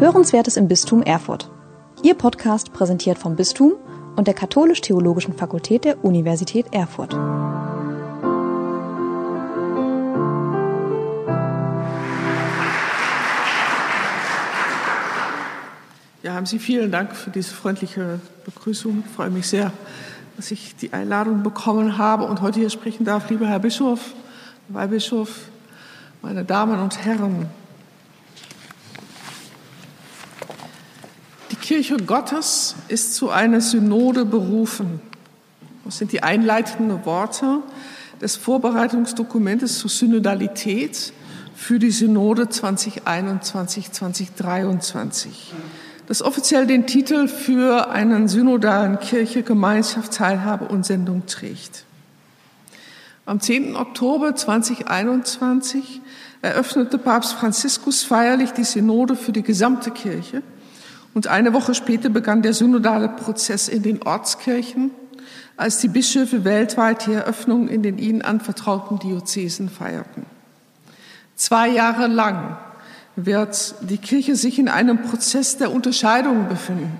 Hörenswertes im Bistum Erfurt. Ihr Podcast präsentiert vom Bistum und der Katholisch-Theologischen Fakultät der Universität Erfurt. Ja, haben Sie vielen Dank für diese freundliche Begrüßung. Ich freue mich sehr, dass ich die Einladung bekommen habe und heute hier sprechen darf. Lieber Herr Bischof, Weihbischof, meine Damen und Herren. Kirche Gottes ist zu einer Synode berufen. Das sind die einleitenden Worte des Vorbereitungsdokumentes zur Synodalität für die Synode 2021-2023 das offiziell den Titel für einen synodalen Kirche, Gemeinschaft, Teilhabe und Sendung trägt. Am 10. Oktober 2021 eröffnete Papst Franziskus feierlich die Synode für die gesamte Kirche und eine Woche später begann der synodale Prozess in den Ortskirchen, als die Bischöfe weltweit die Eröffnung in den ihnen anvertrauten Diözesen feierten. Zwei Jahre lang wird die Kirche sich in einem Prozess der Unterscheidung befinden.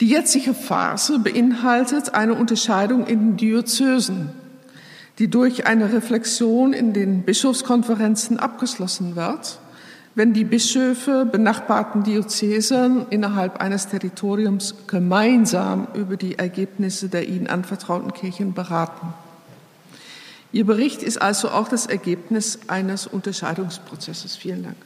Die jetzige Phase beinhaltet eine Unterscheidung in den Diözesen, die durch eine Reflexion in den Bischofskonferenzen abgeschlossen wird, wenn die Bischöfe benachbarten Diözesen innerhalb eines Territoriums gemeinsam über die Ergebnisse der ihnen anvertrauten Kirchen beraten. Ihr Bericht ist also auch das Ergebnis eines Unterscheidungsprozesses. Vielen Dank.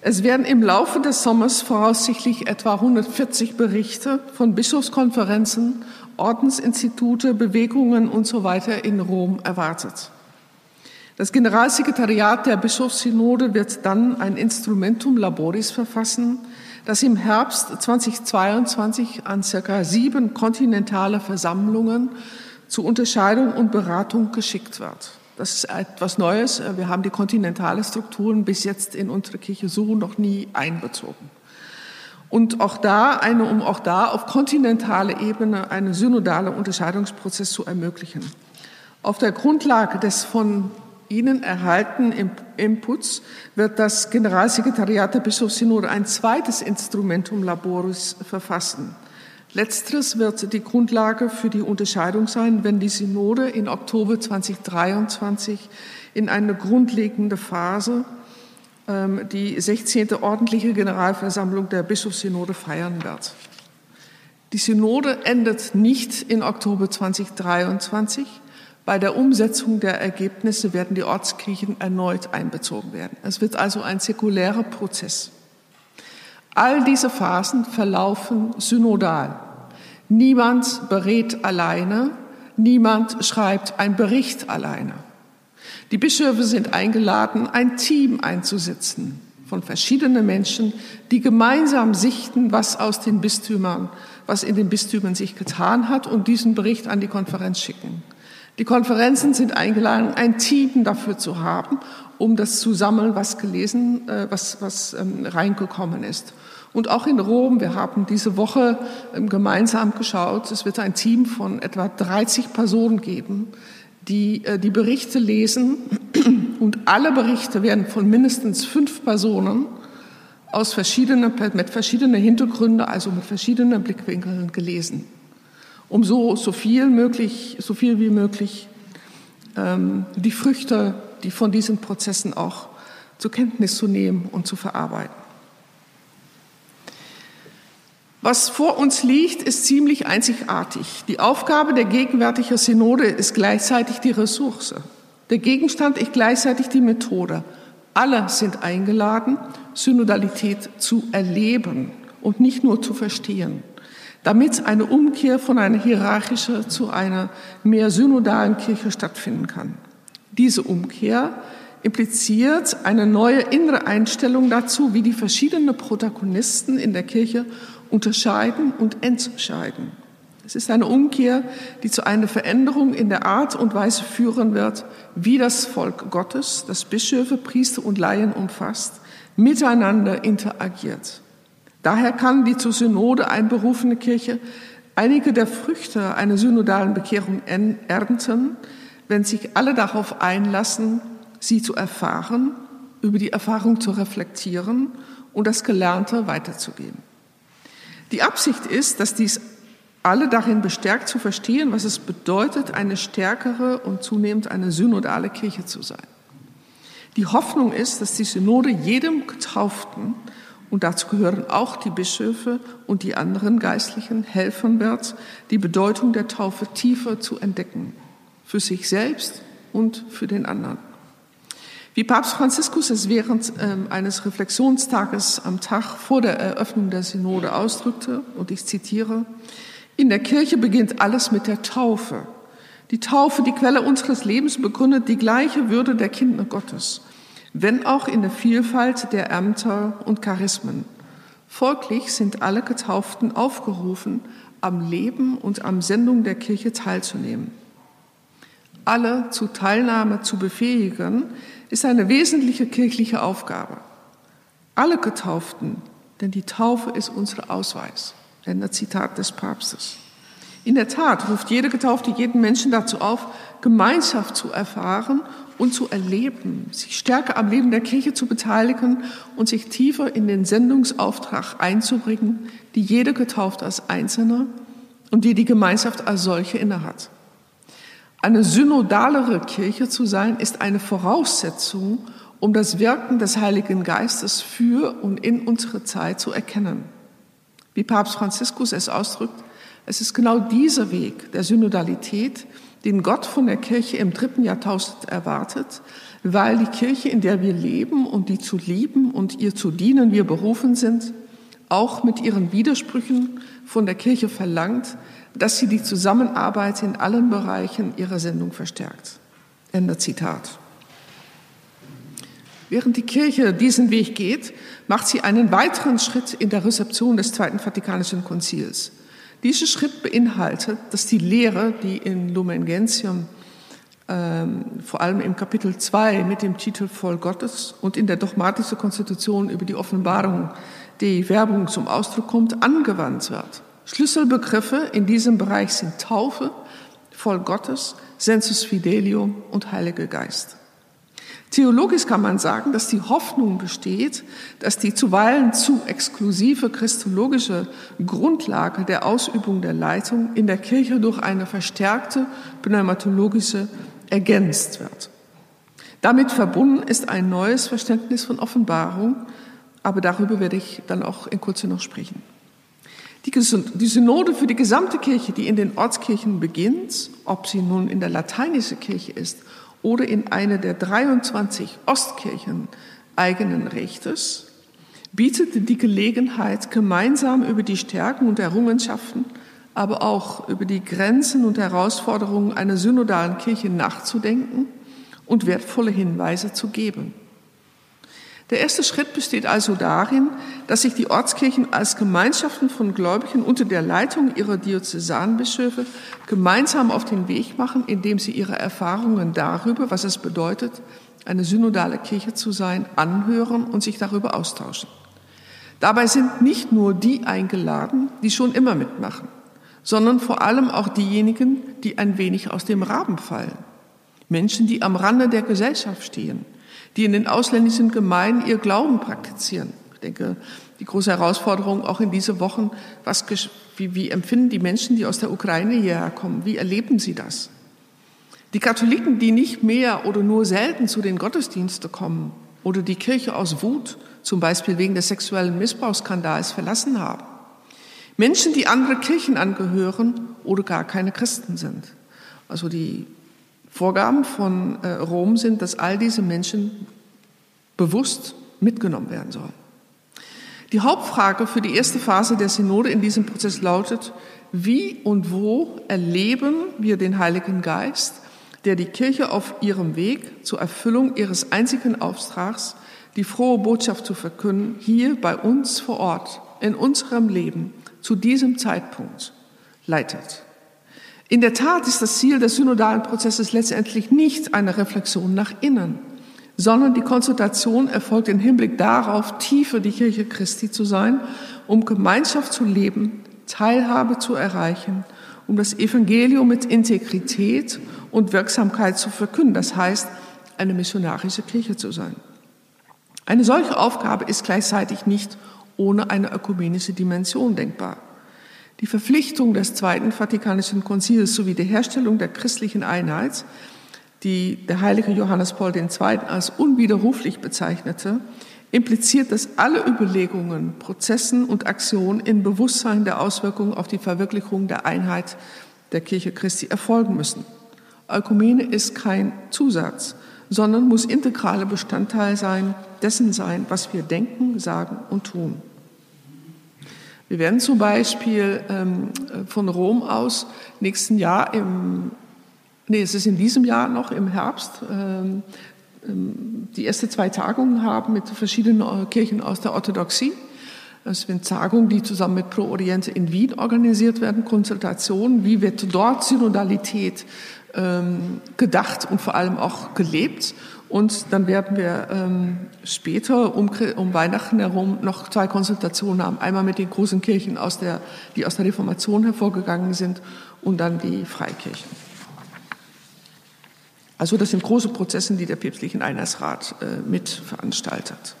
Es werden im Laufe des Sommers voraussichtlich etwa 140 Berichte von Bischofskonferenzen, Ordensinstitute, Bewegungen und so in Rom erwartet. Das Generalsekretariat der Bischofssynode wird dann ein Instrumentum Laboris verfassen, das im Herbst 2022 an circa sieben kontinentale Versammlungen zur Unterscheidung und Beratung geschickt wird. Das ist etwas Neues. Wir haben die kontinentale Strukturen bis jetzt in unsere Kirche so noch nie einbezogen. Und auch da, eine, um auch da auf kontinentaler Ebene einen synodalen Unterscheidungsprozess zu ermöglichen. Auf der Grundlage des von Ihnen erhaltenen Inputs wird das Generalsekretariat der Bischofssynode ein zweites Instrumentum Laboris verfassen. Letzteres wird die Grundlage für die Unterscheidung sein, wenn die Synode in Oktober 2023 in eine grundlegende Phase ähm, die 16. ordentliche Generalversammlung der Bischofssynode feiern wird. Die Synode endet nicht in Oktober 2023. Bei der Umsetzung der Ergebnisse werden die Ortskirchen erneut einbezogen werden. Es wird also ein säkulärer Prozess. All diese Phasen verlaufen synodal. Niemand berät alleine, niemand schreibt einen Bericht alleine. Die Bischöfe sind eingeladen, ein Team einzusetzen von verschiedenen Menschen, die gemeinsam sichten, was aus den Bistümern, was in den Bistümern sich getan hat und diesen Bericht an die Konferenz schicken. Die Konferenzen sind eingeladen, ein Team dafür zu haben, um das zu sammeln, was gelesen, äh, was, was ähm, reingekommen ist. Und auch in Rom, wir haben diese Woche ähm, gemeinsam geschaut, es wird ein Team von etwa 30 Personen geben, die äh, die Berichte lesen. Und alle Berichte werden von mindestens fünf Personen aus verschiedenen, mit verschiedenen Hintergründen, also mit verschiedenen Blickwinkeln gelesen, um so, so viel möglich, so viel wie möglich ähm, die Früchte, die von diesen Prozessen auch zur Kenntnis zu nehmen und zu verarbeiten. Was vor uns liegt, ist ziemlich einzigartig. Die Aufgabe der gegenwärtigen Synode ist gleichzeitig die Ressource. Der Gegenstand ist gleichzeitig die Methode. Alle sind eingeladen, Synodalität zu erleben und nicht nur zu verstehen, damit eine Umkehr von einer hierarchischen zu einer mehr synodalen Kirche stattfinden kann. Diese Umkehr impliziert eine neue innere Einstellung dazu, wie die verschiedenen Protagonisten in der Kirche unterscheiden und entscheiden. Es ist eine Umkehr, die zu einer Veränderung in der Art und Weise führen wird, wie das Volk Gottes, das Bischöfe, Priester und Laien umfasst, miteinander interagiert. Daher kann die zur Synode einberufene Kirche einige der Früchte einer synodalen Bekehrung ernten, wenn sich alle darauf einlassen, sie zu erfahren, über die Erfahrung zu reflektieren und das Gelernte weiterzugeben. Die Absicht ist, dass dies alle darin bestärkt zu verstehen, was es bedeutet, eine stärkere und zunehmend eine synodale Kirche zu sein. Die Hoffnung ist, dass die Synode jedem Getauften, und dazu gehören auch die Bischöfe und die anderen Geistlichen, helfen wird, die Bedeutung der Taufe tiefer zu entdecken, für sich selbst und für den anderen. Wie Papst Franziskus es während ähm, eines Reflexionstages am Tag vor der Eröffnung der Synode ausdrückte, und ich zitiere, in der Kirche beginnt alles mit der Taufe. Die Taufe, die Quelle unseres Lebens, begründet die gleiche Würde der Kinder Gottes, wenn auch in der Vielfalt der Ämter und Charismen. Folglich sind alle Getauften aufgerufen, am Leben und am Sendung der Kirche teilzunehmen. Alle zu Teilnahme zu befähigen, ist eine wesentliche kirchliche Aufgabe. Alle Getauften, denn die Taufe ist unser Ausweis. Ende Zitat des Papstes. In der Tat ruft jede Getaufte jeden Menschen dazu auf, Gemeinschaft zu erfahren und zu erleben, sich stärker am Leben der Kirche zu beteiligen und sich tiefer in den Sendungsauftrag einzubringen, die jede Getaufte als Einzelner und die die Gemeinschaft als solche innehat. Eine synodalere Kirche zu sein, ist eine Voraussetzung, um das Wirken des Heiligen Geistes für und in unsere Zeit zu erkennen. Wie Papst Franziskus es ausdrückt, es ist genau dieser Weg der Synodalität, den Gott von der Kirche im dritten Jahrtausend erwartet, weil die Kirche, in der wir leben und die zu lieben und ihr zu dienen wir berufen sind, auch mit ihren Widersprüchen von der Kirche verlangt, dass sie die Zusammenarbeit in allen Bereichen ihrer Sendung verstärkt. Ende Zitat. Während die Kirche diesen Weg geht, macht sie einen weiteren Schritt in der Rezeption des Zweiten Vatikanischen Konzils. Dieser Schritt beinhaltet, dass die Lehre, die in Lumen Gentium ähm, vor allem im Kapitel 2 mit dem Titel Voll Gottes und in der dogmatischen Konstitution über die Offenbarung die Werbung zum Ausdruck kommt, angewandt wird. Schlüsselbegriffe in diesem Bereich sind Taufe, voll Gottes, Sensus Fidelium und Heiliger Geist. Theologisch kann man sagen, dass die Hoffnung besteht, dass die zuweilen zu exklusive christologische Grundlage der Ausübung der Leitung in der Kirche durch eine verstärkte pneumatologische ergänzt wird. Damit verbunden ist ein neues Verständnis von Offenbarung, aber darüber werde ich dann auch in Kürze noch sprechen. Die Synode für die gesamte Kirche, die in den Ortskirchen beginnt, ob sie nun in der lateinischen Kirche ist oder in einer der 23 Ostkirchen eigenen Rechtes, bietet die Gelegenheit, gemeinsam über die Stärken und Errungenschaften, aber auch über die Grenzen und Herausforderungen einer synodalen Kirche nachzudenken und wertvolle Hinweise zu geben. Der erste Schritt besteht also darin, dass sich die Ortskirchen als Gemeinschaften von Gläubigen unter der Leitung ihrer Diözesanbischöfe gemeinsam auf den Weg machen, indem sie ihre Erfahrungen darüber, was es bedeutet, eine synodale Kirche zu sein, anhören und sich darüber austauschen. Dabei sind nicht nur die eingeladen, die schon immer mitmachen, sondern vor allem auch diejenigen, die ein wenig aus dem Rahmen fallen. Menschen, die am Rande der Gesellschaft stehen, die in den ausländischen Gemeinden ihr Glauben praktizieren. Ich denke, die große Herausforderung auch in diese Wochen, was, wie, wie empfinden die Menschen, die aus der Ukraine hierher kommen? Wie erleben sie das? Die Katholiken, die nicht mehr oder nur selten zu den Gottesdiensten kommen oder die Kirche aus Wut, zum Beispiel wegen des sexuellen Missbrauchsskandals, verlassen haben. Menschen, die andere Kirchen angehören oder gar keine Christen sind. Also die Vorgaben von äh, Rom sind, dass all diese Menschen bewusst mitgenommen werden sollen. Die Hauptfrage für die erste Phase der Synode in diesem Prozess lautet, wie und wo erleben wir den Heiligen Geist, der die Kirche auf ihrem Weg zur Erfüllung ihres einzigen Auftrags, die frohe Botschaft zu verkünden, hier bei uns vor Ort, in unserem Leben, zu diesem Zeitpunkt leitet. In der Tat ist das Ziel des synodalen Prozesses letztendlich nicht eine Reflexion nach innen, sondern die Konsultation erfolgt im Hinblick darauf, tiefer die Kirche Christi zu sein, um Gemeinschaft zu leben, Teilhabe zu erreichen, um das Evangelium mit Integrität und Wirksamkeit zu verkünden. Das heißt, eine missionarische Kirche zu sein. Eine solche Aufgabe ist gleichzeitig nicht ohne eine ökumenische Dimension denkbar. Die Verpflichtung des Zweiten Vatikanischen Konzils sowie die Herstellung der christlichen Einheit, die der heilige Johannes Paul II. als unwiderruflich bezeichnete, impliziert, dass alle Überlegungen, Prozessen und Aktionen in Bewusstsein der Auswirkungen auf die Verwirklichung der Einheit der Kirche Christi erfolgen müssen. Ökumene ist kein Zusatz, sondern muss integraler Bestandteil sein, dessen sein, was wir denken, sagen und tun. Wir werden zum Beispiel ähm, von Rom aus nächsten Jahr im, nee, es ist in diesem Jahr noch im Herbst, ähm, ähm die erste zwei Tagungen haben mit verschiedenen äh, Kirchen aus der Orthodoxie. Es sind Tagungen, die zusammen mit Pro Oriente in Wien organisiert werden, Konsultationen. Wie wird dort Synodalität gedacht und vor allem auch gelebt? Und dann werden wir ähm, später um, um, Weihnachten herum noch zwei Konsultationen haben. Einmal mit den großen Kirchen, aus der, die aus der Reformation hervorgegangen sind, und dann die Freikirchen. Also das sind große Prozesse, die der päpstlichen Einheitsrat äh, mit veranstaltet.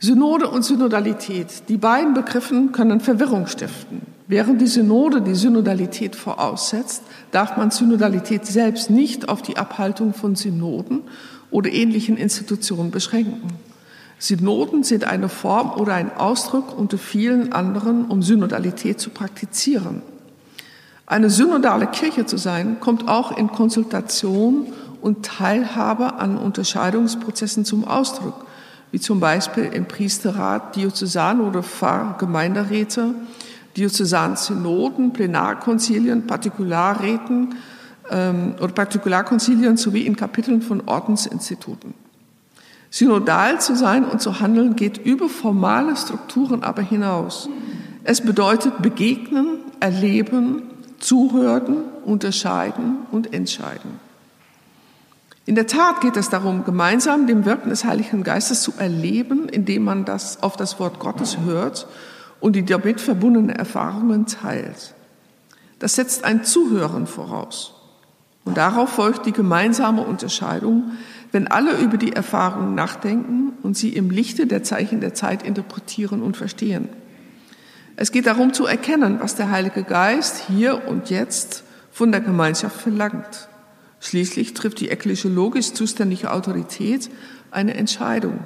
Synode und Synodalität, die beiden Begriffen können Verwirrung stiften. Während die Synode die Synodalität voraussetzt, darf man Synodalität selbst nicht auf die Abhaltung von Synoden oder ähnlichen Institutionen beschränken. Synoden sind eine Form oder ein Ausdruck unter vielen anderen, um Synodalität zu praktizieren. Eine synodale Kirche zu sein, kommt auch in Konsultation und Teilhabe an Unterscheidungsprozessen zum Ausdruck, wie zum Beispiel im Priesterrat, Diözesan- oder Pfarrgemeinderäte, Diözesansynoden, Plenarkonzilien, Partikularräten, oder Partikularkonzilien sowie in Kapiteln von Ordensinstituten. Synodal zu sein und zu handeln geht über formale Strukturen aber hinaus. Es bedeutet begegnen, erleben, zuhören, unterscheiden und entscheiden. In der Tat geht es darum, gemeinsam dem Wirken des Heiligen Geistes zu erleben, indem man das auf das Wort Gottes hört und die damit verbundenen Erfahrungen teilt. Das setzt ein Zuhören voraus. Und darauf folgt die gemeinsame Unterscheidung, wenn alle über die Erfahrung nachdenken und sie im Lichte der Zeichen der Zeit interpretieren und verstehen. Es geht darum zu erkennen, was der Heilige Geist hier und jetzt von der Gemeinschaft verlangt. Schließlich trifft die ekklesiologisch zuständige Autorität eine Entscheidung.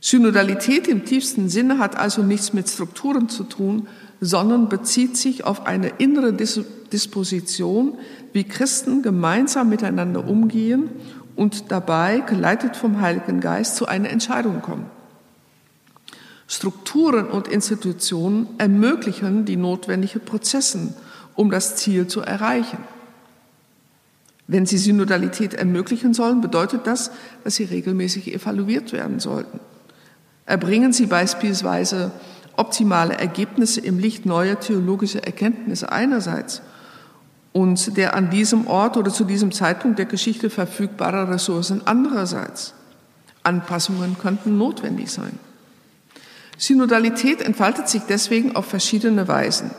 Synodalität im tiefsten Sinne hat also nichts mit Strukturen zu tun, sondern bezieht sich auf eine innere Disposition, wie Christen gemeinsam miteinander umgehen und dabei, geleitet vom Heiligen Geist, zu einer Entscheidung kommen. Strukturen und Institutionen ermöglichen die notwendigen Prozesse, um das Ziel zu erreichen. Wenn sie Synodalität ermöglichen sollen, bedeutet das, dass sie regelmäßig evaluiert werden sollten. Erbringen sie beispielsweise optimale Ergebnisse im Licht neuer theologischer Erkenntnisse einerseits und der an diesem Ort oder zu diesem Zeitpunkt der Geschichte verfügbarer Ressourcen andererseits. Anpassungen könnten notwendig sein. Synodalität entfaltet sich deswegen auf verschiedene Weisen.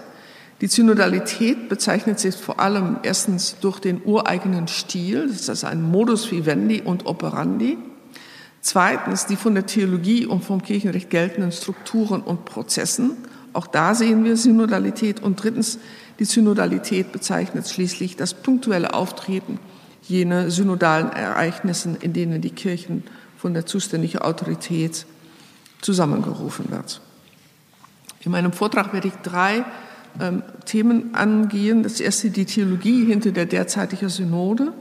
Die Synodalität bezeichnet sich vor allem erstens durch den ureigenen Stil, das ist ein Modus vivendi und operandi. Zweitens die von der Theologie und vom Kirchenrecht geltenden Strukturen und Prozessen. Auch da sehen wir Synodalität. Und drittens die Synodalität bezeichnet schließlich das punktuelle Auftreten jener synodalen Ereignissen, in denen die Kirchen von der zuständigen Autorität zusammengerufen wird. In meinem Vortrag werde ich drei ähm, Themen angehen. Das erste die Theologie hinter der derzeitigen Synode.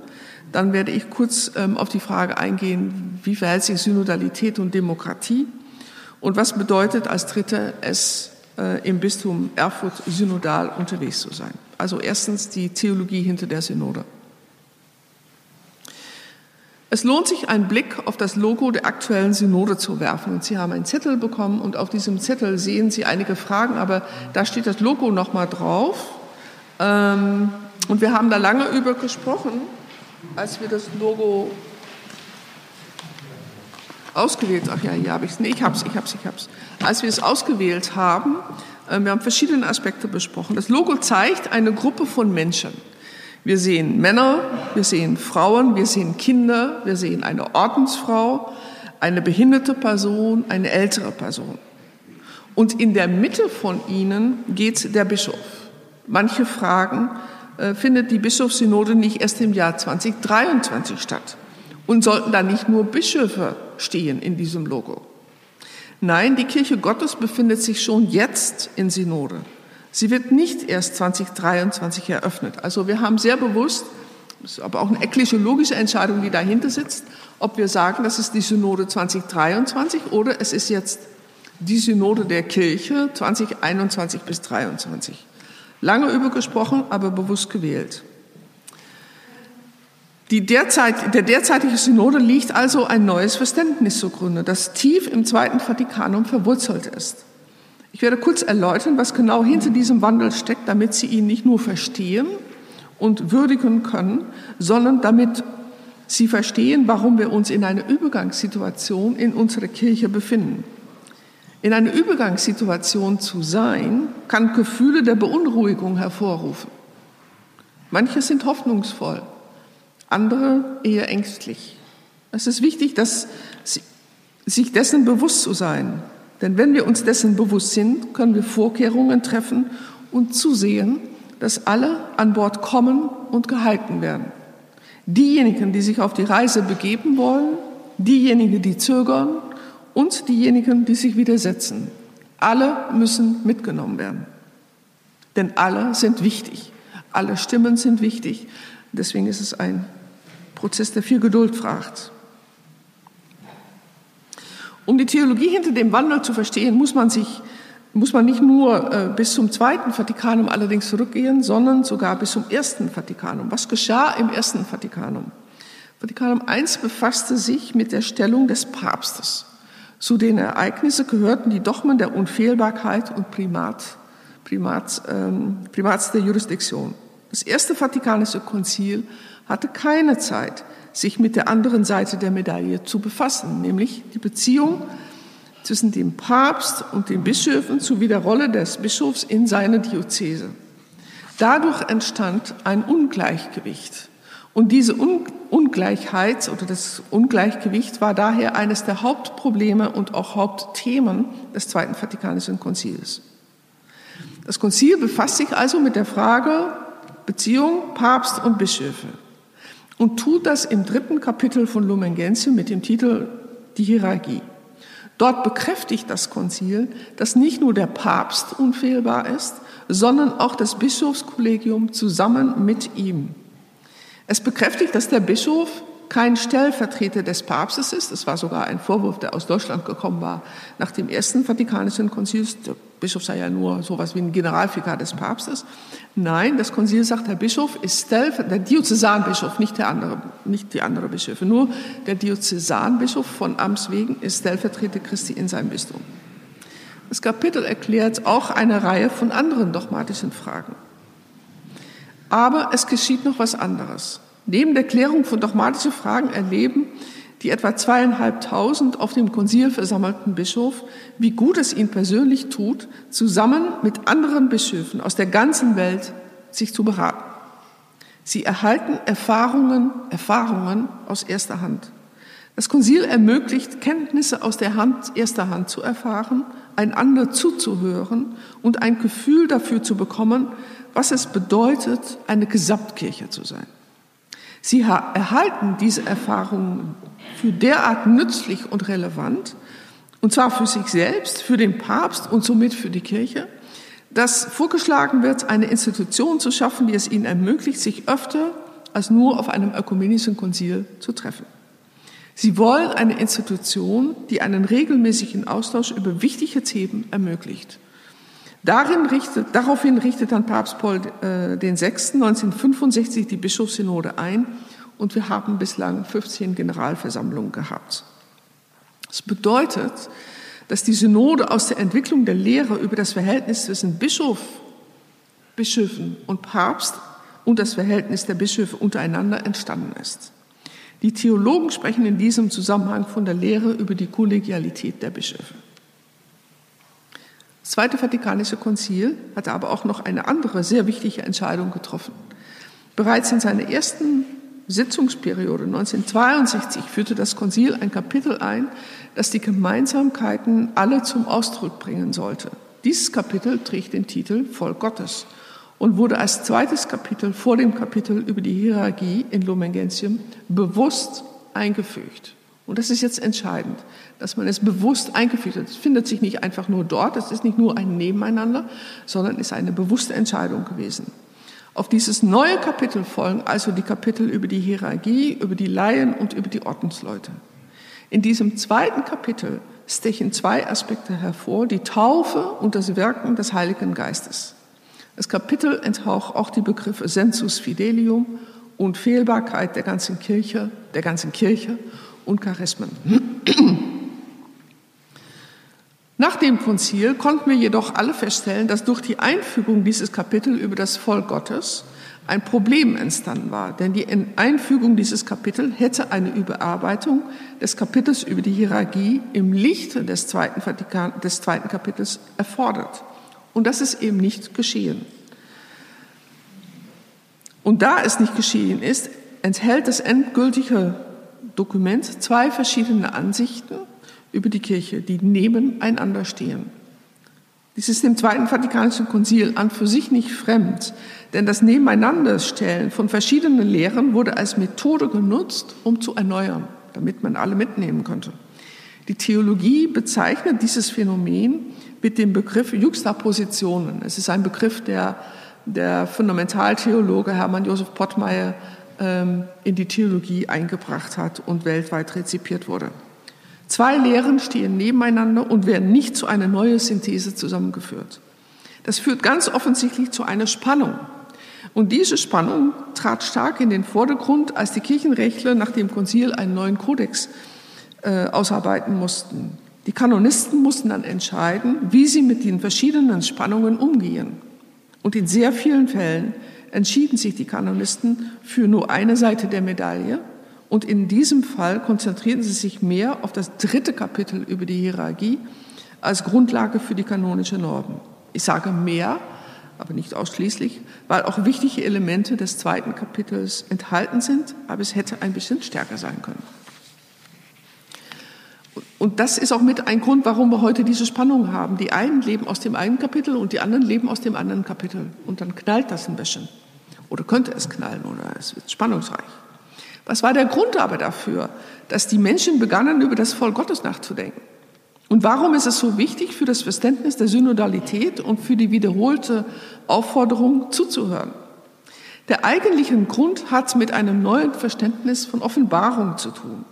Dann werde ich kurz ähm, auf die Frage eingehen, wie verhält sich Synodalität und Demokratie und was bedeutet als dritte es äh, im Bistum Erfurt synodal unterwegs zu sein. Also erstens die Theologie hinter der Synode. Es lohnt sich, einen Blick auf das Logo der aktuellen Synode zu werfen. Und Sie haben einen Zettel bekommen und auf diesem Zettel sehen Sie einige Fragen, aber da steht das Logo nochmal drauf. Ähm, und wir haben da lange über gesprochen, als wir das Logo ausgewählt, ach ja, hier habe ich es, nee, ich habe es, ich habe es, ich habe es. Als wir es ausgewählt haben, äh, wir haben verschiedene Aspekte besprochen. Das Logo zeigt eine Gruppe von Menschen. Wir sehen Männer, wir sehen Frauen, wir sehen Kinder, wir sehen eine Ordensfrau, eine behinderte Person, eine ältere Person. Und in der Mitte von ihnen geht der Bischof. Manche fragen, findet die Bischofssynode nicht erst im Jahr 2023 statt? Und sollten da nicht nur Bischöfe stehen in diesem Logo? Nein, die Kirche Gottes befindet sich schon jetzt in Synode. Sie wird nicht erst 2023 eröffnet. Also wir haben sehr bewusst, das ist aber auch eine ekklesiologische Entscheidung, die dahinter sitzt, ob wir sagen, das ist die Synode 2023 oder es ist jetzt die Synode der Kirche 2021 bis 2023. Lange übergesprochen, aber bewusst gewählt. Derzeit, der derzeitige Synode liegt also ein neues Verständnis zugrunde, das tief im Zweiten Vatikanum verwurzelt ist. Ich werde kurz erläutern, was genau hinter diesem Wandel steckt, damit Sie ihn nicht nur verstehen und würdigen können, sondern damit Sie verstehen, warum wir uns in einer Übergangssituation in unserer Kirche befinden. In einer Übergangssituation zu sein, kann Gefühle der Beunruhigung hervorrufen. Manche sind hoffnungsvoll, andere eher ängstlich. Es ist wichtig, dass sich dessen bewusst zu sein. Denn wenn wir uns dessen bewusst sind, können wir Vorkehrungen treffen und zusehen, dass alle an Bord kommen und gehalten werden. Diejenigen, die sich auf die Reise begeben wollen, diejenigen, die zögern und diejenigen, die sich widersetzen. Alle müssen mitgenommen werden. Denn alle sind wichtig. Alle Stimmen sind wichtig. Deswegen ist es ein Prozess, der viel Geduld fragt. Um die Theologie hinter dem Wandel zu verstehen, muss man sich muss man nicht nur äh, bis zum Zweiten Vatikanum allerdings zurückgehen, sondern sogar bis zum Ersten Vatikanum. Was geschah im Ersten Vatikanum? Vatikanum I befasste sich mit der Stellung des Papstes. Zu den Ereignissen gehörten die Dogmen der Unfehlbarkeit und Primat, Primat, ähm, Primats der Jurisdiktion. Das Erste Vatikanische Konzil hatte keine Zeit, sich mit der anderen Seite der Medaille zu befassen, nämlich die Beziehung zwischen dem Papst und den Bischöfen sowie der Rolle des Bischofs in seiner Diözese. Dadurch entstand ein Ungleichgewicht. Und diese Ungleichheit oder das Ungleichgewicht war daher eines der Hauptprobleme und auch Hauptthemen des Zweiten Vatikanischen Konzils. Das Konzil befasst sich also mit der Frage Beziehung Papst und Bischöfe und tut das im dritten Kapitel von Lumen Gentium mit dem Titel Die Hierarchie. Dort bekräftigt das Konzil, dass nicht nur der Papst unfehlbar ist, sondern auch das Bischofskollegium zusammen mit ihm. Es bekräftigt, dass der Bischof kein Stellvertreter des Papstes ist. Das war sogar ein Vorwurf, der aus Deutschland gekommen war nach dem ersten Vatikanischen Konzil. Der Bischof sei ja nur sowas wie ein Generalvikar des Papstes. Nein, das Konzil sagt, der Bischof ist Stellvertreter, der Diözesanbischof, nicht der andere, nicht die andere Bischöfe. Nur der Diözesanbischof von Amts wegen ist Stellvertreter Christi in seinem Bistum. Das Kapitel erklärt auch eine Reihe von anderen dogmatischen Fragen. Aber es geschieht noch was anderes. Neben der Klärung von dogmatischen Fragen erleben die etwa zweieinhalbtausend auf dem Konzil versammelten Bischof, wie gut es ihn persönlich tut, zusammen mit anderen Bischöfen aus der ganzen Welt sich zu beraten. Sie erhalten Erfahrungen, Erfahrungen aus erster Hand. Das Konzil ermöglicht, Kenntnisse aus der Hand, erster Hand zu erfahren, einander zuzuhören und ein Gefühl dafür zu bekommen, was es bedeutet, eine Gesamtkirche zu sein. Sie erhalten diese Erfahrungen für derart nützlich und relevant, und zwar für sich selbst, für den Papst und somit für die Kirche, dass vorgeschlagen wird, eine Institution zu schaffen, die es ihnen ermöglicht, sich öfter als nur auf einem ökumenischen Konzil zu treffen. Sie wollen eine Institution, die einen regelmäßigen Austausch über wichtige Themen ermöglicht. Darin richtet, daraufhin richtet dann Papst Paul äh, den 6. 1965 die Bischofssynode ein und wir haben bislang 15 Generalversammlungen gehabt. Das bedeutet, dass die Synode aus der Entwicklung der Lehre über das Verhältnis zwischen Bischof, Bischöfen und Papst und das Verhältnis der Bischöfe untereinander entstanden ist. Die Theologen sprechen in diesem Zusammenhang von der Lehre über die Kollegialität der Bischöfe. Das Zweite Vatikanische Konzil hatte aber auch noch eine andere sehr wichtige Entscheidung getroffen. Bereits in seiner ersten Sitzungsperiode 1962 führte das Konzil ein Kapitel ein, das die Gemeinsamkeiten alle zum Ausdruck bringen sollte. Dieses Kapitel trägt den Titel Volk Gottes und wurde als zweites Kapitel vor dem Kapitel über die Hierarchie in Lumen Gentium bewusst eingefügt. Und das ist jetzt entscheidend, dass man es bewusst eingefügt hat. Es findet sich nicht einfach nur dort, es ist nicht nur ein Nebeneinander, sondern ist eine bewusste Entscheidung gewesen. Auf dieses neue Kapitel folgen also die Kapitel über die Hierarchie, über die Laien und über die Ordensleute. In diesem zweiten Kapitel stechen zwei Aspekte hervor, die Taufe und das Wirken des Heiligen Geistes. Das Kapitel enthaucht auch die Begriffe Sensus Fidelium und Fehlbarkeit der ganzen Kirche, der ganzen Kirche und Charismen. Nach dem Konzil konnten wir jedoch alle feststellen, dass durch die Einfügung dieses Kapitels über das Volk Gottes ein Problem entstanden war. Denn die Einfügung dieses Kapitels hätte eine Überarbeitung des Kapitels über die Hierarchie im Lichte des zweiten, Vatikan, des zweiten Kapitels erfordert. Und das ist eben nicht geschehen. Und da es nicht geschehen ist, enthält das endgültige Dokument zwei verschiedene Ansichten über die Kirche, die nebeneinander stehen. Dies ist dem Zweiten Vatikanischen Konzil an für sich nicht fremd, denn das Nebeneinanderstellen von verschiedenen Lehren wurde als Methode genutzt, um zu erneuern, damit man alle mitnehmen konnte. Die Theologie bezeichnet dieses Phänomen mit dem Begriff Juxtapositionen. Es ist ein Begriff, der der Fundamentaltheologe Hermann Josef Pottmeyer ähm, in die Theologie eingebracht hat und weltweit rezipiert wurde. Zwei Lehren stehen nebeneinander und werden nicht zu einer neuen Synthese zusammengeführt. Das führt ganz offensichtlich zu einer Spannung. Und diese Spannung trat stark in den Vordergrund, als die Kirchenrechtler nach dem Konzil einen neuen Kodex äh, ausarbeiten mussten. Die Kanonisten mussten dann entscheiden, wie sie mit den verschiedenen Spannungen umgehen. Und in sehr vielen Fällen entschieden sich die Kanonisten für nur eine Seite der Medaille und in diesem Fall konzentrierten sie sich mehr auf das dritte Kapitel über die Hierarchie als Grundlage für die kanonische Normen. Ich sage mehr, aber nicht ausschließlich, weil auch wichtige Elemente des zweiten Kapitels enthalten sind, aber es hätte ein bisschen stärker sein können. Und das ist auch mit ein Grund, warum wir heute diese Spannung haben. Die einen leben aus dem einen Kapitel und die anderen leben aus dem anderen Kapitel. Und dann knallt das ein bisschen. Oder könnte es knallen oder es wird spannungsreich. Was war der Grund aber dafür, dass die Menschen begannen, über das Volk Gottes nachzudenken? Und warum ist es so wichtig für das Verständnis der Synodalität und für die wiederholte Aufforderung zuzuhören? Der eigentliche Grund hat mit einem neuen Verständnis von Offenbarung zu tun.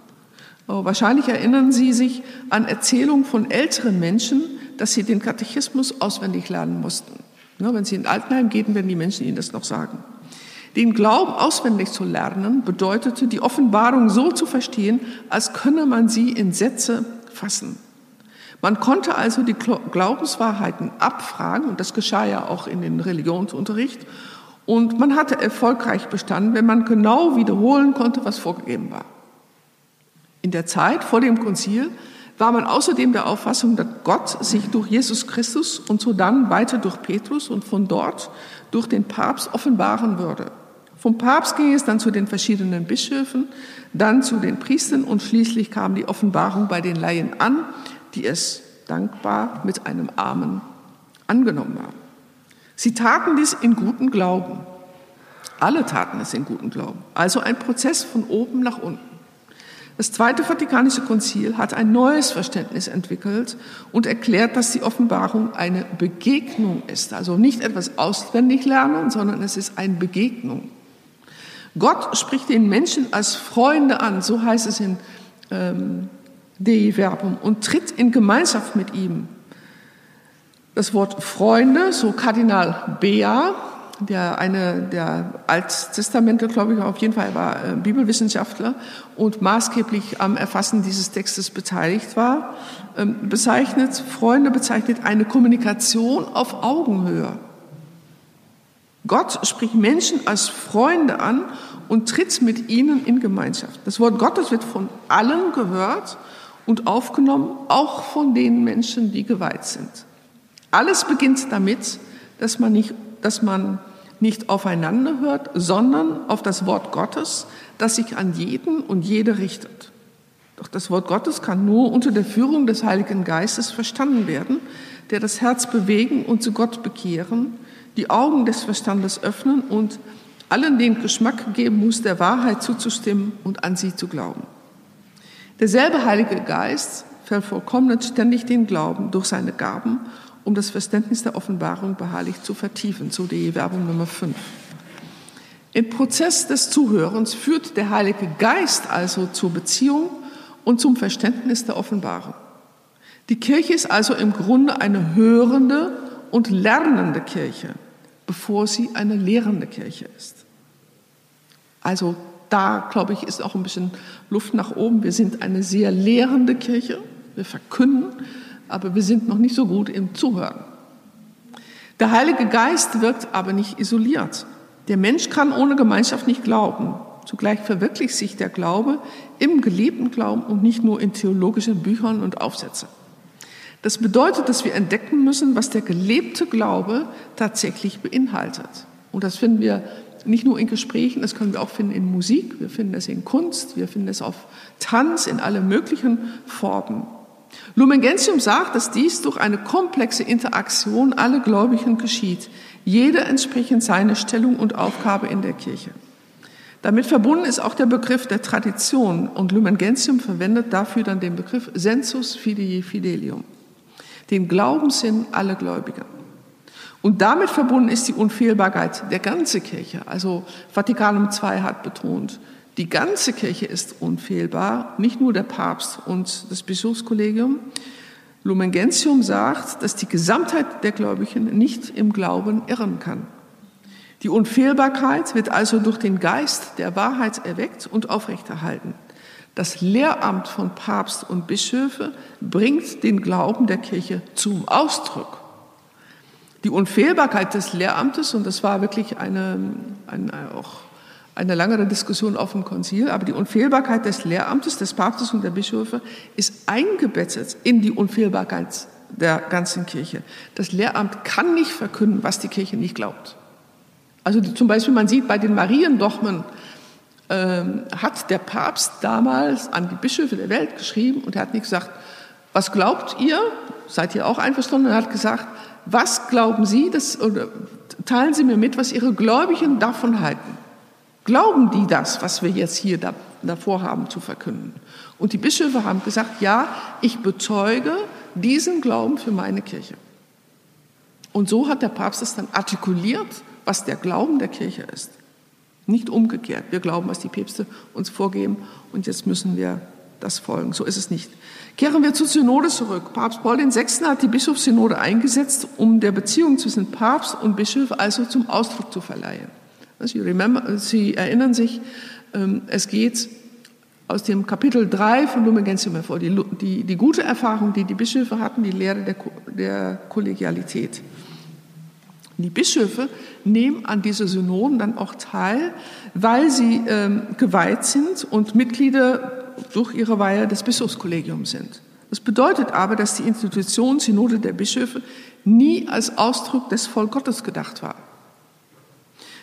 Oh, wahrscheinlich erinnern Sie sich an Erzählungen von älteren Menschen, dass sie den Katechismus auswendig lernen mussten. Wenn Sie in Altenheim gehen, werden die Menschen Ihnen das noch sagen. Den Glauben auswendig zu lernen bedeutete, die Offenbarung so zu verstehen, als könne man sie in Sätze fassen. Man konnte also die Glaubenswahrheiten abfragen, und das geschah ja auch in den Religionsunterricht, und man hatte erfolgreich bestanden, wenn man genau wiederholen konnte, was vorgegeben war. In der Zeit vor dem Konzil war man außerdem der Auffassung, dass Gott sich durch Jesus Christus und so dann weiter durch Petrus und von dort durch den Papst offenbaren würde. Vom Papst ging es dann zu den verschiedenen Bischöfen, dann zu den Priestern und schließlich kam die Offenbarung bei den Laien an, die es dankbar mit einem Amen angenommen haben. Sie taten dies in guten Glauben. Alle taten es in guten Glauben. Also ein Prozess von oben nach unten. Das Zweite Vatikanische Konzil hat ein neues Verständnis entwickelt und erklärt, dass die Offenbarung eine Begegnung ist. Also nicht etwas auswendig lernen, sondern es ist eine Begegnung. Gott spricht den Menschen als Freunde an, so heißt es in ähm, Dei Verbum, und tritt in Gemeinschaft mit ihm. Das Wort Freunde, so Kardinal Bea, der eine der Alttestamente, glaube ich, auf jeden Fall war äh, Bibelwissenschaftler und maßgeblich am Erfassen dieses Textes beteiligt war, ähm, bezeichnet, Freunde bezeichnet eine Kommunikation auf Augenhöhe. Gott spricht Menschen als Freunde an und tritt mit ihnen in Gemeinschaft. Das Wort Gottes wird von allen gehört und aufgenommen, auch von den Menschen, die geweiht sind. Alles beginnt damit, dass man nicht dass man nicht aufeinander hört, sondern auf das Wort Gottes, das sich an jeden und jede richtet. Doch das Wort Gottes kann nur unter der Führung des Heiligen Geistes verstanden werden, der das Herz bewegen und zu Gott bekehren, die Augen des Verstandes öffnen und allen den Geschmack geben muss, der Wahrheit zuzustimmen und an sie zu glauben. Derselbe Heilige Geist vervollkommnet ständig den Glauben durch seine Gaben, um das Verständnis der Offenbarung beharrlich zu vertiefen. So die Werbung Nummer 5. Im Prozess des Zuhörens führt der Heilige Geist also zur Beziehung und zum Verständnis der Offenbarung. Die Kirche ist also im Grunde eine hörende und lernende Kirche, bevor sie eine lehrende Kirche ist. Also da, glaube ich, ist auch ein bisschen Luft nach oben. Wir sind eine sehr lehrende Kirche. Wir verkünden, aber wir sind noch nicht so gut im Zuhören. Der Heilige Geist wirkt aber nicht isoliert. Der Mensch kann ohne Gemeinschaft nicht glauben. Zugleich verwirklicht sich der Glaube im gelebten Glauben und nicht nur in theologischen Büchern und Aufsätzen. Das bedeutet, dass wir entdecken müssen, was der gelebte Glaube tatsächlich beinhaltet. Und das finden wir nicht nur in Gesprächen, das können wir auch finden in Musik, wir finden es in Kunst, wir finden es auf Tanz, in alle möglichen Formen. Lumen Gentium sagt, dass dies durch eine komplexe Interaktion aller Gläubigen geschieht, jeder entsprechend seine Stellung und Aufgabe in der Kirche. Damit verbunden ist auch der Begriff der Tradition und Lumen Gentium verwendet dafür dann den Begriff sensus fidei fidelium, den Glaubenssinn aller Gläubigen. Und damit verbunden ist die Unfehlbarkeit der ganzen Kirche. Also Vatikanum II hat betont, die ganze Kirche ist unfehlbar, nicht nur der Papst und das Bischofskollegium. Lumen Gentium sagt, dass die Gesamtheit der Gläubigen nicht im Glauben irren kann. Die Unfehlbarkeit wird also durch den Geist der Wahrheit erweckt und aufrechterhalten. Das Lehramt von Papst und Bischöfe bringt den Glauben der Kirche zum Ausdruck. Die Unfehlbarkeit des Lehramtes, und das war wirklich eine, eine, auch eine langere Diskussion auf dem Konzil, aber die Unfehlbarkeit des Lehramtes, des Papstes und der Bischöfe ist eingebettet in die Unfehlbarkeit der ganzen Kirche. Das Lehramt kann nicht verkünden, was die Kirche nicht glaubt. Also zum Beispiel, man sieht bei den Mariendogmen, ähm, hat der Papst damals an die Bischöfe der Welt geschrieben und er hat nicht gesagt, was glaubt ihr? Seid ihr auch einverstanden? Er hat gesagt, was glauben Sie, das, oder teilen Sie mir mit, was Ihre Gläubigen davon halten. Glauben die das, was wir jetzt hier da, davor haben zu verkünden? Und die Bischöfe haben gesagt, ja, ich bezeuge diesen Glauben für meine Kirche. Und so hat der Papst es dann artikuliert, was der Glauben der Kirche ist. Nicht umgekehrt. Wir glauben, was die Päpste uns vorgeben und jetzt müssen wir das folgen. So ist es nicht. Kehren wir zur Synode zurück. Papst Paul VI. hat die Bischofssynode eingesetzt, um der Beziehung zwischen Papst und Bischof also zum Ausdruck zu verleihen. Sie, remember, Sie erinnern sich, ähm, es geht aus dem Kapitel 3 von Lumen Gentium hervor, die, die, die gute Erfahrung, die die Bischöfe hatten, die Lehre der, der Kollegialität. Die Bischöfe nehmen an diese Synoden dann auch teil, weil sie ähm, geweiht sind und Mitglieder durch ihre Weihe des Bischofskollegiums sind. Das bedeutet aber, dass die Institution Synode der Bischöfe nie als Ausdruck des Volk Gottes gedacht war.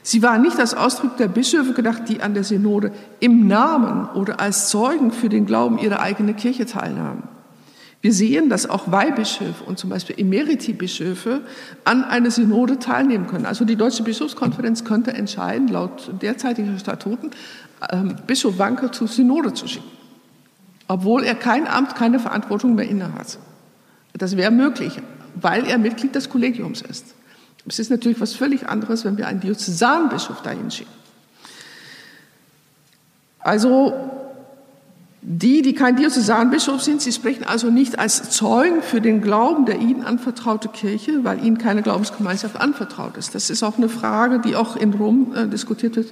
Sie war nicht als Ausdruck der Bischöfe gedacht, die an der Synode im Namen oder als Zeugen für den Glauben ihrer eigenen Kirche teilnahmen. Wir sehen, dass auch Weihbischöfe und zum Beispiel Emeriti-Bischöfe an einer Synode teilnehmen können. Also die Deutsche Bischofskonferenz könnte entscheiden, laut derzeitiger Statuten, ähm, Bischof Wanke zur Synode zu schicken obwohl er kein Amt, keine Verantwortung mehr innehat. Das wäre möglich, weil er Mitglied des Kollegiums ist. Es ist natürlich was völlig anderes, wenn wir einen Diözesanbischof dahin schicken. Also die, die kein Diözesanbischof sind, sie sprechen also nicht als Zeugen für den Glauben der ihnen anvertraute Kirche, weil ihnen keine Glaubensgemeinschaft anvertraut ist. Das ist auch eine Frage, die auch in Rom äh, diskutiert wird.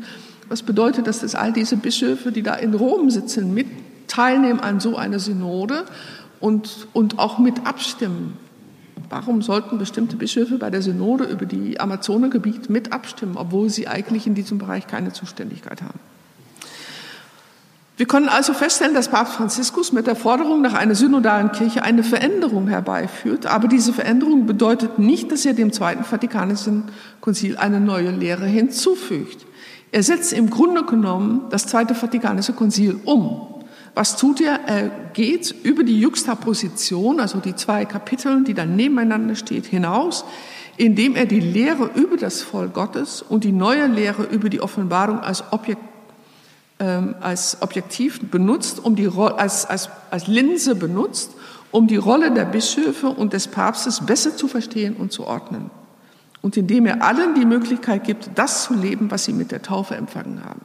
Was bedeutet das, dass all diese Bischöfe, die da in Rom sitzen, mit teilnehmen an so einer Synode und, und auch mit abstimmen. Warum sollten bestimmte Bischöfe bei der Synode über die Amazonegebiet mit abstimmen, obwohl sie eigentlich in diesem Bereich keine Zuständigkeit haben? Wir können also feststellen, dass Papst Franziskus mit der Forderung nach einer synodalen Kirche eine Veränderung herbeiführt. Aber diese Veränderung bedeutet nicht, dass er dem Zweiten Vatikanischen Konzil eine neue Lehre hinzufügt. Er setzt im Grunde genommen das Zweite Vatikanische Konzil um. Was tut er? Er geht über die Juxtaposition, also die zwei Kapitel, die dann nebeneinander steht, hinaus, indem er die Lehre über das Volk Gottes und die neue Lehre über die Offenbarung als Objekt ähm, als Objektiv benutzt, um die, als, als, als Linse benutzt, um die Rolle der Bischöfe und des Papstes besser zu verstehen und zu ordnen. Und indem er allen die Möglichkeit gibt, das zu leben, was sie mit der Taufe empfangen haben.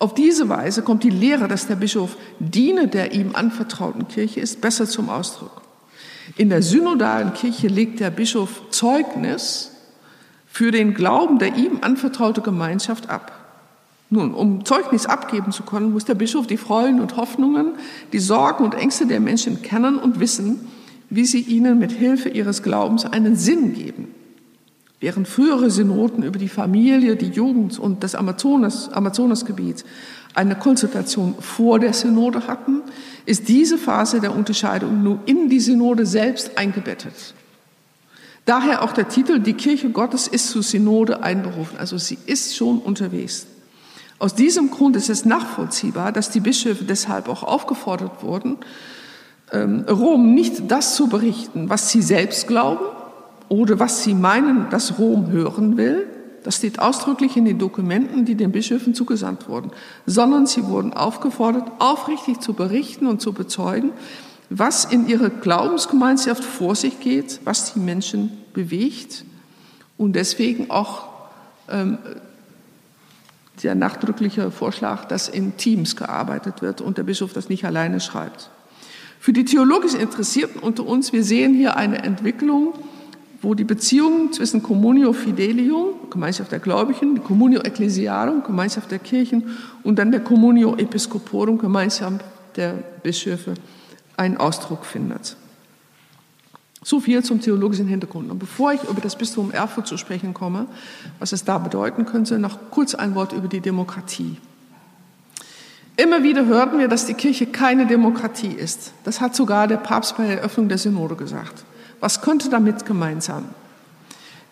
Auf diese Weise kommt die Lehre, dass der Bischof diene der ihm anvertrauten Kirche ist, besser zum Ausdruck. In der synodalen Kirche legt der Bischof Zeugnis für den Glauben der ihm anvertraute Gemeinschaft ab. Nun, um Zeugnis abgeben zu können, muss der Bischof die Freuden und Hoffnungen, die Sorgen und Ängste der Menschen kennen und wissen, wie sie ihnen mit Hilfe ihres Glaubens einen Sinn geben. Während frühere Synoden über die Familie, die Jugend und das Amazonas, Amazonasgebiet eine Konsultation vor der Synode hatten, ist diese Phase der Unterscheidung nun in die Synode selbst eingebettet. Daher auch der Titel, die Kirche Gottes ist zur Synode einberufen, also sie ist schon unterwegs. Aus diesem Grund ist es nachvollziehbar, dass die Bischöfe deshalb auch aufgefordert wurden, ähm, Rom nicht das zu berichten, was sie selbst glauben oder was sie meinen, dass Rom hören will. Das steht ausdrücklich in den Dokumenten, die den Bischöfen zugesandt wurden, sondern sie wurden aufgefordert, aufrichtig zu berichten und zu bezeugen, was in ihrer Glaubensgemeinschaft vor sich geht, was die Menschen bewegt und deswegen auch ähm, der nachdrückliche Vorschlag, dass in Teams gearbeitet wird und der Bischof das nicht alleine schreibt. Für die theologisch Interessierten unter uns, wir sehen hier eine Entwicklung, wo die Beziehung zwischen Communio Fidelium, Gemeinschaft der Gläubigen, Communio Ecclesiarum, Gemeinschaft der Kirchen und dann der Communio Episcoporum, Gemeinschaft der Bischöfe, einen Ausdruck findet. So viel zum theologischen Hintergrund. Und bevor ich über das Bistum Erfurt zu sprechen komme, was es da bedeuten könnte, noch kurz ein Wort über die Demokratie. Immer wieder hörten wir, dass die Kirche keine Demokratie ist. Das hat sogar der Papst bei der Eröffnung der Synode gesagt. Was könnte damit gemeint sein?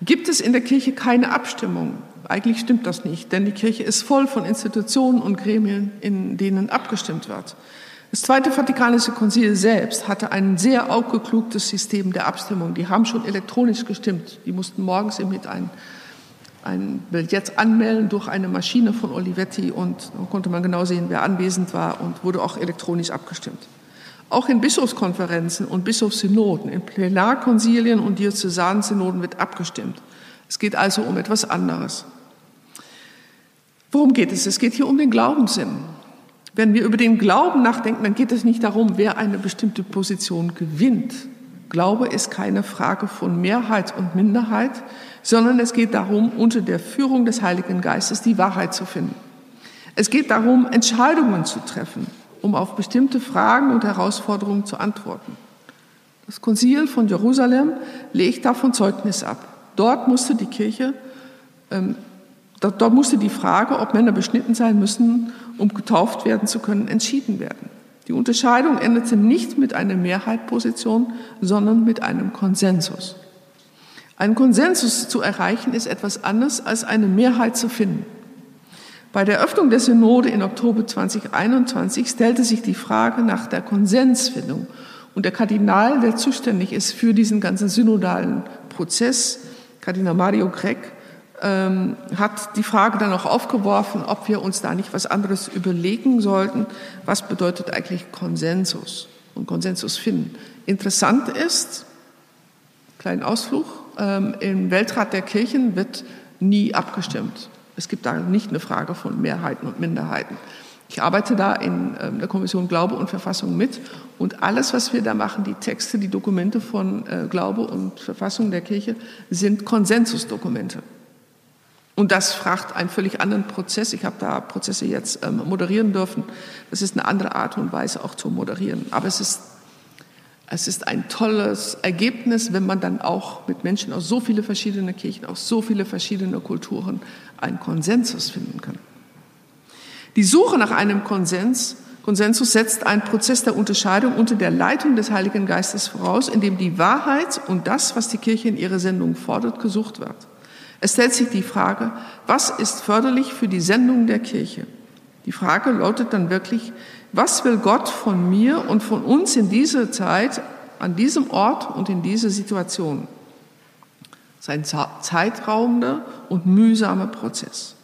Gibt es in der Kirche keine Abstimmung? Eigentlich stimmt das nicht, denn die Kirche ist voll von Institutionen und Gremien, in denen abgestimmt wird. Das Zweite Vatikanische Konzil selbst hatte ein sehr aufgeklugtes System der Abstimmung. Die haben schon elektronisch gestimmt. Die mussten morgens mit ein, ein Billett anmelden durch eine Maschine von Olivetti und dann konnte man genau sehen, wer anwesend war und wurde auch elektronisch abgestimmt. Auch in Bischofskonferenzen und Bischofssynoden, in Plenarkonsilien und Diözesansynoden wird abgestimmt. Es geht also um etwas anderes. Worum geht es? Es geht hier um den Glaubenssinn. Wenn wir über den Glauben nachdenken, dann geht es nicht darum, wer eine bestimmte Position gewinnt. Glaube ist keine Frage von Mehrheit und Minderheit, sondern es geht darum, unter der Führung des Heiligen Geistes die Wahrheit zu finden. Es geht darum, Entscheidungen zu treffen, um auf bestimmte Fragen und Herausforderungen zu antworten. Das Konzil von Jerusalem legt davon Zeugnis ab. Dort musste die Kirche ähm, Dort, dort musste die Frage, ob Männer beschnitten sein müssen, um getauft werden zu können, entschieden werden. Die Unterscheidung endete nicht mit einer Mehrheitposition, sondern mit einem Konsensus. Einen Konsensus zu erreichen ist etwas anderes als eine Mehrheit zu finden. Bei der Öffnung der Synode in Oktober 2021 stellte sich die Frage nach der Konsensfindung. Und der Kardinal, der zuständig ist für diesen ganzen synodalen Prozess, Kardinal Mario Gregg, ähm, hat die Frage dann auch aufgeworfen, ob wir uns da nicht was anderes überlegen sollten. Was bedeutet eigentlich Konsensus und Konsensus finden? Interessant ist, kleinen Ausflug, ähm, im Weltrat der Kirchen wird nie abgestimmt. Es gibt da nicht eine Frage von Mehrheiten und Minderheiten. Ich arbeite da in ähm, der Kommission Glaube und Verfassung mit und alles, was wir da machen, die Texte, die Dokumente von äh, Glaube und Verfassung der Kirche, sind Konsensusdokumente. Und das fragt einen völlig anderen Prozess. Ich habe da Prozesse jetzt ähm, moderieren dürfen. Das ist eine andere Art und Weise auch zu moderieren. Aber es ist, es ist ein tolles Ergebnis, wenn man dann auch mit Menschen aus so vielen verschiedenen Kirchen, aus so vielen verschiedenen Kulturen einen Konsensus finden kann. Die Suche nach einem Konsens Konsensus setzt einen Prozess der Unterscheidung unter der Leitung des Heiligen Geistes voraus, in dem die Wahrheit und das, was die Kirche in ihrer Sendung fordert, gesucht wird. Es stellt sich die Frage, was ist förderlich für die Sendung der Kirche? Die Frage lautet dann wirklich, was will Gott von mir und von uns in dieser Zeit, an diesem Ort und in dieser Situation? Sein zeitraubender und mühsamer Prozess.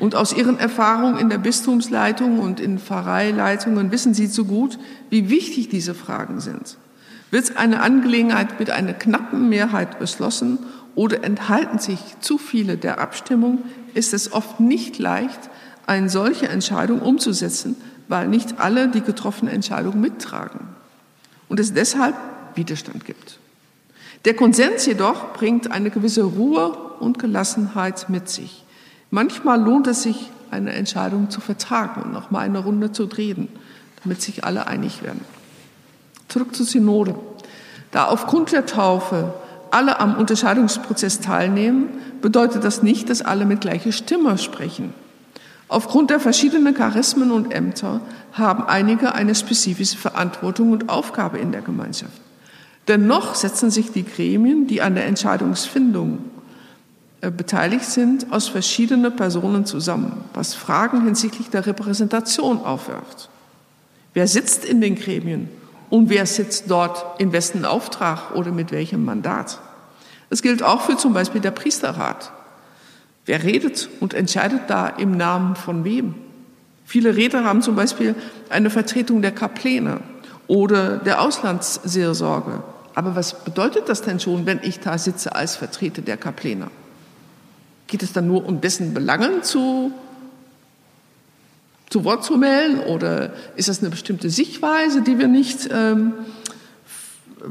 Und aus Ihren Erfahrungen in der Bistumsleitung und in Pfarreileitungen wissen Sie so gut, wie wichtig diese Fragen sind. Wird eine Angelegenheit mit einer knappen Mehrheit beschlossen oder enthalten sich zu viele der Abstimmung, ist es oft nicht leicht, eine solche Entscheidung umzusetzen, weil nicht alle die getroffene Entscheidung mittragen und es deshalb Widerstand gibt. Der Konsens jedoch bringt eine gewisse Ruhe und Gelassenheit mit sich. Manchmal lohnt es sich, eine Entscheidung zu vertagen und noch mal eine Runde zu drehen, damit sich alle einig werden. Zurück zur Synode. Da aufgrund der Taufe alle am Unterscheidungsprozess teilnehmen, bedeutet das nicht, dass alle mit gleicher Stimme sprechen. Aufgrund der verschiedenen Charismen und Ämter haben einige eine spezifische Verantwortung und Aufgabe in der Gemeinschaft. Dennoch setzen sich die Gremien, die an der Entscheidungsfindung äh, beteiligt sind, aus verschiedenen Personen zusammen, was Fragen hinsichtlich der Repräsentation aufwirft. Wer sitzt in den Gremien und wer sitzt dort in wessen Auftrag oder mit welchem Mandat? Das gilt auch für zum Beispiel der Priesterrat. Wer redet und entscheidet da im Namen von wem? Viele Räte haben zum Beispiel eine Vertretung der Kapläne oder der Auslandsseelsorge. Aber was bedeutet das denn schon, wenn ich da sitze als Vertreter der Kapläne? Geht es dann nur um dessen Belangen zu, zu Wort zu melden oder ist das eine bestimmte Sichtweise, die wir nicht ähm,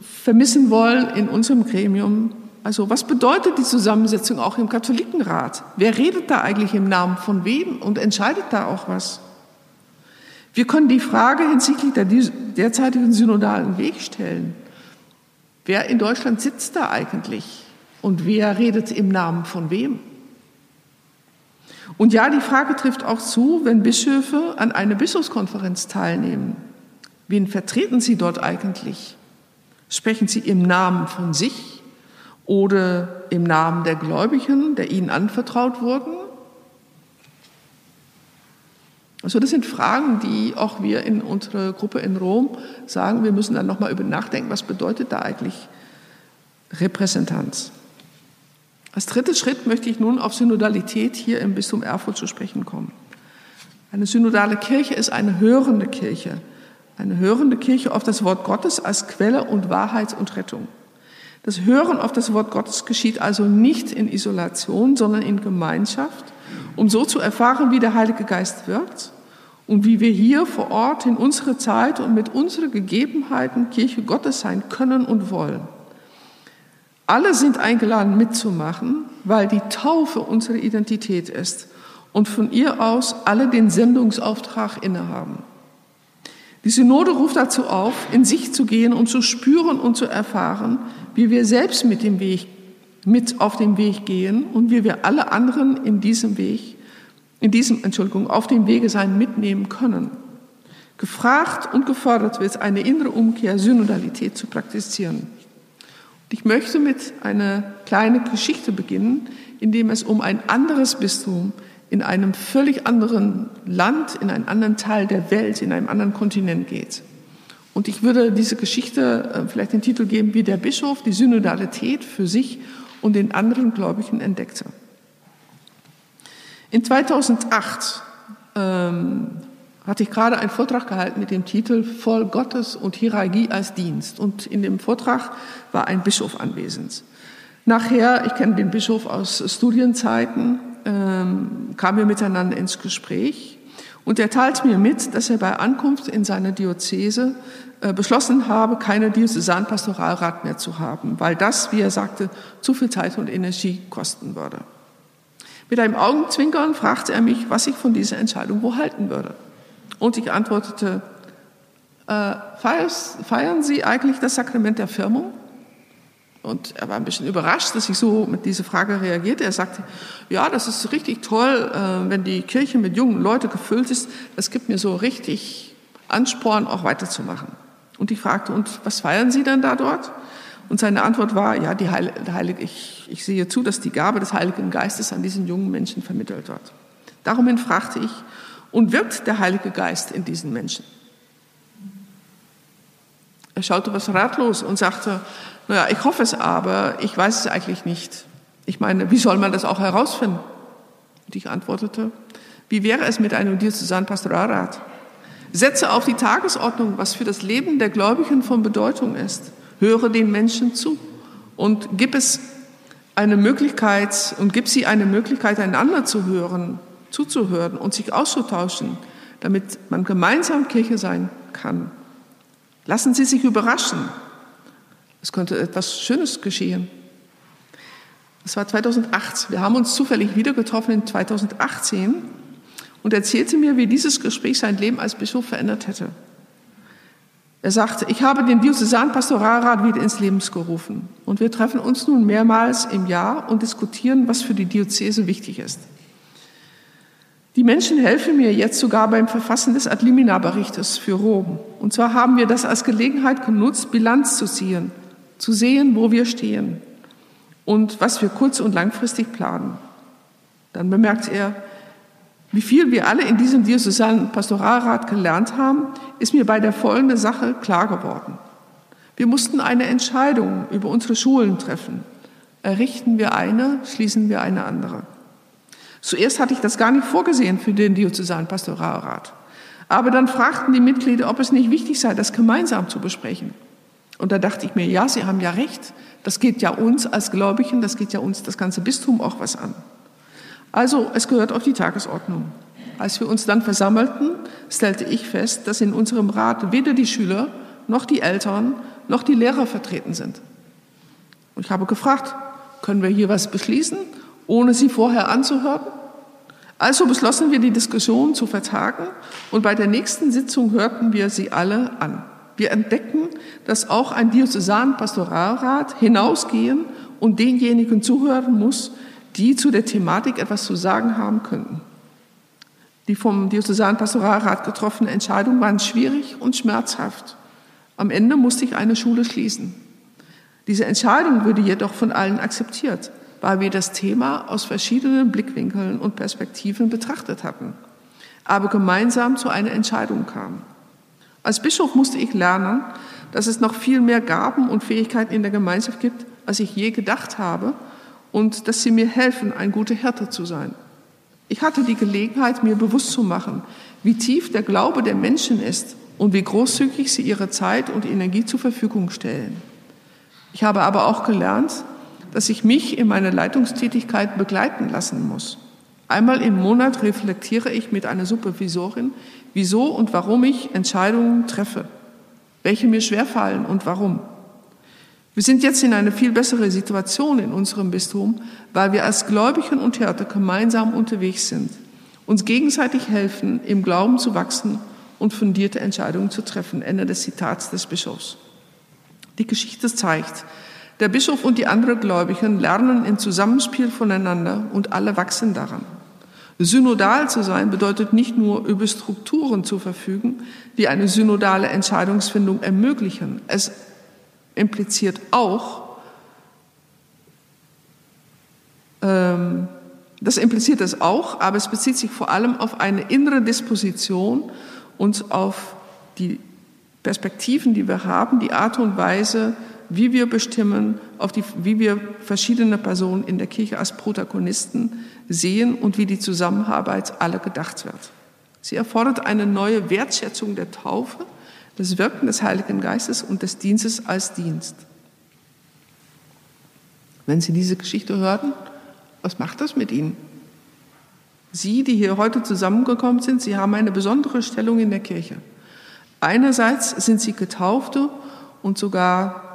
vermissen wollen in unserem Gremium? Also was bedeutet die Zusammensetzung auch im Katholikenrat? Wer redet da eigentlich im Namen von wem und entscheidet da auch was? Wir können die Frage hinsichtlich der derzeitigen synodalen Weg stellen. Wer in Deutschland sitzt da eigentlich und wer redet im Namen von wem? Und ja, die Frage trifft auch zu, wenn Bischöfe an einer Bischofskonferenz teilnehmen. Wen vertreten sie dort eigentlich? Sprechen sie im Namen von sich oder im Namen der Gläubigen, der ihnen anvertraut wurden? Also das sind Fragen, die auch wir in unserer Gruppe in Rom sagen, wir müssen dann nochmal über nachdenken, was bedeutet da eigentlich Repräsentanz? Als dritter Schritt möchte ich nun auf Synodalität hier im Bistum Erfurt zu sprechen kommen. Eine synodale Kirche ist eine hörende Kirche. Eine hörende Kirche auf das Wort Gottes als Quelle und Wahrheit und Rettung. Das Hören auf das Wort Gottes geschieht also nicht in Isolation, sondern in Gemeinschaft, um so zu erfahren, wie der Heilige Geist wirkt und wie wir hier vor Ort in unserer Zeit und mit unseren Gegebenheiten Kirche Gottes sein können und wollen. Alle sind eingeladen mitzumachen, weil die Taufe unsere Identität ist und von ihr aus alle den Sendungsauftrag innehaben. Die Synode ruft dazu auf, in sich zu gehen und zu spüren und zu erfahren, wie wir selbst mit dem Weg, mit auf dem Weg gehen und wie wir alle anderen in diesem Weg, in diesem, Entschuldigung, auf dem Wege sein mitnehmen können. Gefragt und gefordert wird, eine innere Umkehr, Synodalität zu praktizieren. Ich möchte mit einer kleinen Geschichte beginnen, in dem es um ein anderes Bistum in einem völlig anderen Land, in einem anderen Teil der Welt, in einem anderen Kontinent geht. Und ich würde diese Geschichte äh, vielleicht den Titel geben, wie der Bischof die Synodalität für sich und den anderen Gläubigen entdeckte. In 2008 ähm, hatte ich gerade einen Vortrag gehalten mit dem Titel Voll Gottes und Hierarchie als Dienst. Und in dem Vortrag war ein Bischof anwesend. Nachher, ich kenne den Bischof aus Studienzeiten, ähm, kamen wir miteinander ins Gespräch. Und er teilt mir mit, dass er bei Ankunft in seine Diözese äh, beschlossen habe, keine Diözesanpastoralrat mehr zu haben, weil das, wie er sagte, zu viel Zeit und Energie kosten würde. Mit einem Augenzwinkern fragte er mich, was ich von dieser Entscheidung wohl halten würde. Und ich antwortete, äh, feiern Sie eigentlich das Sakrament der Firmung? Und er war ein bisschen überrascht, dass ich so mit dieser Frage reagierte. Er sagte, ja, das ist richtig toll, äh, wenn die Kirche mit jungen Leuten gefüllt ist. Das gibt mir so richtig anspornen, auch weiterzumachen. Und ich fragte, und was feiern Sie denn da dort? Und seine Antwort war, ja, die Heil, Heilige, ich, ich sehe zu, dass die Gabe des Heiligen Geistes an diesen jungen Menschen vermittelt wird. Daraufhin fragte ich, und wirkt der Heilige Geist in diesen Menschen? Er schaute was ratlos und sagte, naja, ich hoffe es aber, ich weiß es eigentlich nicht. Ich meine, wie soll man das auch herausfinden? Und ich antwortete, wie wäre es mit einem Diözesan-Pastoralrat? Setze auf die Tagesordnung, was für das Leben der Gläubigen von Bedeutung ist. Höre den Menschen zu und gib es eine Möglichkeit und gib sie eine Möglichkeit, einander zu hören, zuzuhören und sich auszutauschen, damit man gemeinsam Kirche sein kann. Lassen Sie sich überraschen. Es könnte etwas Schönes geschehen. Das war 2008. Wir haben uns zufällig wieder getroffen in 2018 und erzählte mir, wie dieses Gespräch sein Leben als Bischof verändert hätte. Er sagte, ich habe den Diözesan-Pastoralrat wieder ins Leben gerufen und wir treffen uns nun mehrmals im Jahr und diskutieren, was für die Diözese wichtig ist. Die Menschen helfen mir jetzt sogar beim Verfassen des Adlimina-Berichtes für Rom. Und zwar haben wir das als Gelegenheit genutzt, Bilanz zu ziehen, zu sehen, wo wir stehen und was wir kurz- und langfristig planen. Dann bemerkt er, wie viel wir alle in diesem diözesalen Pastoralrat gelernt haben, ist mir bei der folgenden Sache klar geworden. Wir mussten eine Entscheidung über unsere Schulen treffen. Errichten wir eine, schließen wir eine andere. Zuerst hatte ich das gar nicht vorgesehen für den diözesalen Pastoralrat. Aber dann fragten die Mitglieder, ob es nicht wichtig sei, das gemeinsam zu besprechen. Und da dachte ich mir, ja, Sie haben ja recht. Das geht ja uns als Gläubigen, das geht ja uns das ganze Bistum auch was an. Also es gehört auf die Tagesordnung. Als wir uns dann versammelten, stellte ich fest, dass in unserem Rat weder die Schüler noch die Eltern noch die Lehrer vertreten sind. Und ich habe gefragt, können wir hier was beschließen, ohne sie vorher anzuhören? Also beschlossen wir, die Diskussion zu vertagen und bei der nächsten Sitzung hörten wir sie alle an. Wir entdeckten, dass auch ein Diözesan-Pastoralrat hinausgehen und denjenigen zuhören muss, die zu der Thematik etwas zu sagen haben könnten. Die vom Diözesanen Pastoralrat getroffenen Entscheidungen waren schwierig und schmerzhaft. Am Ende musste ich eine Schule schließen. Diese Entscheidung wurde jedoch von allen akzeptiert, weil wir das Thema aus verschiedenen Blickwinkeln und Perspektiven betrachtet hatten, aber gemeinsam zu einer Entscheidung kamen. Als Bischof musste ich lernen, dass es noch viel mehr Gaben und Fähigkeiten in der Gemeinschaft gibt, als ich je gedacht habe und dass sie mir helfen, ein guter Hirte zu sein. Ich hatte die Gelegenheit, mir bewusst zu machen, wie tief der Glaube der Menschen ist und wie großzügig sie ihre Zeit und Energie zur Verfügung stellen. Ich habe aber auch gelernt, dass ich mich in meiner Leitungstätigkeit begleiten lassen muss. Einmal im Monat reflektiere ich mit einer Supervisorin, wieso und warum ich Entscheidungen treffe, welche mir schwerfallen und warum. Wir sind jetzt in einer viel bessere Situation in unserem Bistum, weil wir als Gläubigen und Hirte gemeinsam unterwegs sind, uns gegenseitig helfen, im Glauben zu wachsen und fundierte Entscheidungen zu treffen. Ende des Zitats des Bischofs. Die Geschichte zeigt, der Bischof und die anderen Gläubigen lernen im Zusammenspiel voneinander und alle wachsen daran. Synodal zu sein bedeutet nicht nur über Strukturen zu verfügen, die eine synodale Entscheidungsfindung ermöglichen. Es impliziert auch, ähm, das impliziert es auch, aber es bezieht sich vor allem auf eine innere Disposition und auf die Perspektiven, die wir haben, die Art und Weise, wie wir bestimmen, auf die, wie wir verschiedene Personen in der Kirche als Protagonisten sehen und wie die Zusammenarbeit alle gedacht wird. Sie erfordert eine neue Wertschätzung der Taufe, das Wirken des Heiligen Geistes und des Dienstes als Dienst. Wenn Sie diese Geschichte hören, was macht das mit Ihnen? Sie, die hier heute zusammengekommen sind, Sie haben eine besondere Stellung in der Kirche. Einerseits sind Sie Getaufte und sogar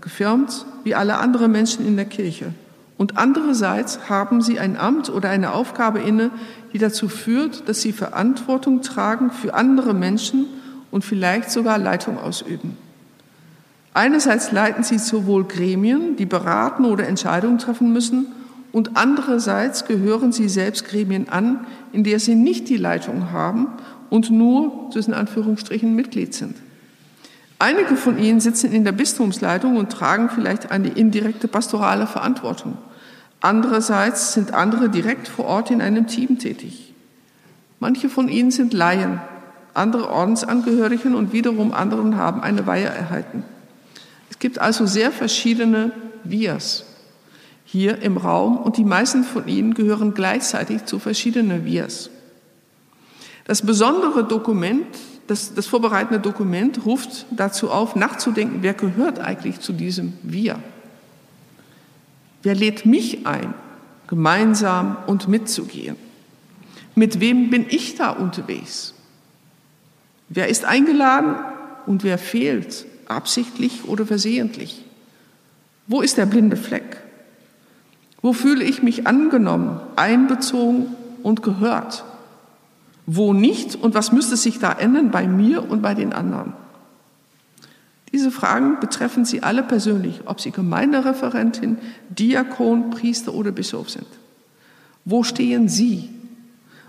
gefirmt wie alle anderen Menschen in der Kirche. Und andererseits haben Sie ein Amt oder eine Aufgabe inne, die dazu führt, dass Sie Verantwortung tragen für andere Menschen und vielleicht sogar Leitung ausüben. Einerseits leiten sie sowohl Gremien, die beraten oder Entscheidungen treffen müssen, und andererseits gehören sie selbst Gremien an, in der sie nicht die Leitung haben und nur zwischen Anführungsstrichen Mitglied sind. Einige von ihnen sitzen in der Bistumsleitung und tragen vielleicht eine indirekte pastorale Verantwortung. Andererseits sind andere direkt vor Ort in einem Team tätig. Manche von ihnen sind Laien, andere Ordensangehörigen und wiederum anderen haben eine Weihe erhalten. Es gibt also sehr verschiedene Wirs hier im Raum und die meisten von ihnen gehören gleichzeitig zu verschiedenen Wirs. Das besondere Dokument, das, das vorbereitende Dokument ruft dazu auf, nachzudenken, wer gehört eigentlich zu diesem Wir? Wer lädt mich ein, gemeinsam und mitzugehen? Mit wem bin ich da unterwegs? Wer ist eingeladen und wer fehlt, absichtlich oder versehentlich? Wo ist der blinde Fleck? Wo fühle ich mich angenommen, einbezogen und gehört? Wo nicht und was müsste sich da ändern bei mir und bei den anderen? Diese Fragen betreffen Sie alle persönlich, ob Sie Gemeindereferentin, Diakon, Priester oder Bischof sind. Wo stehen Sie?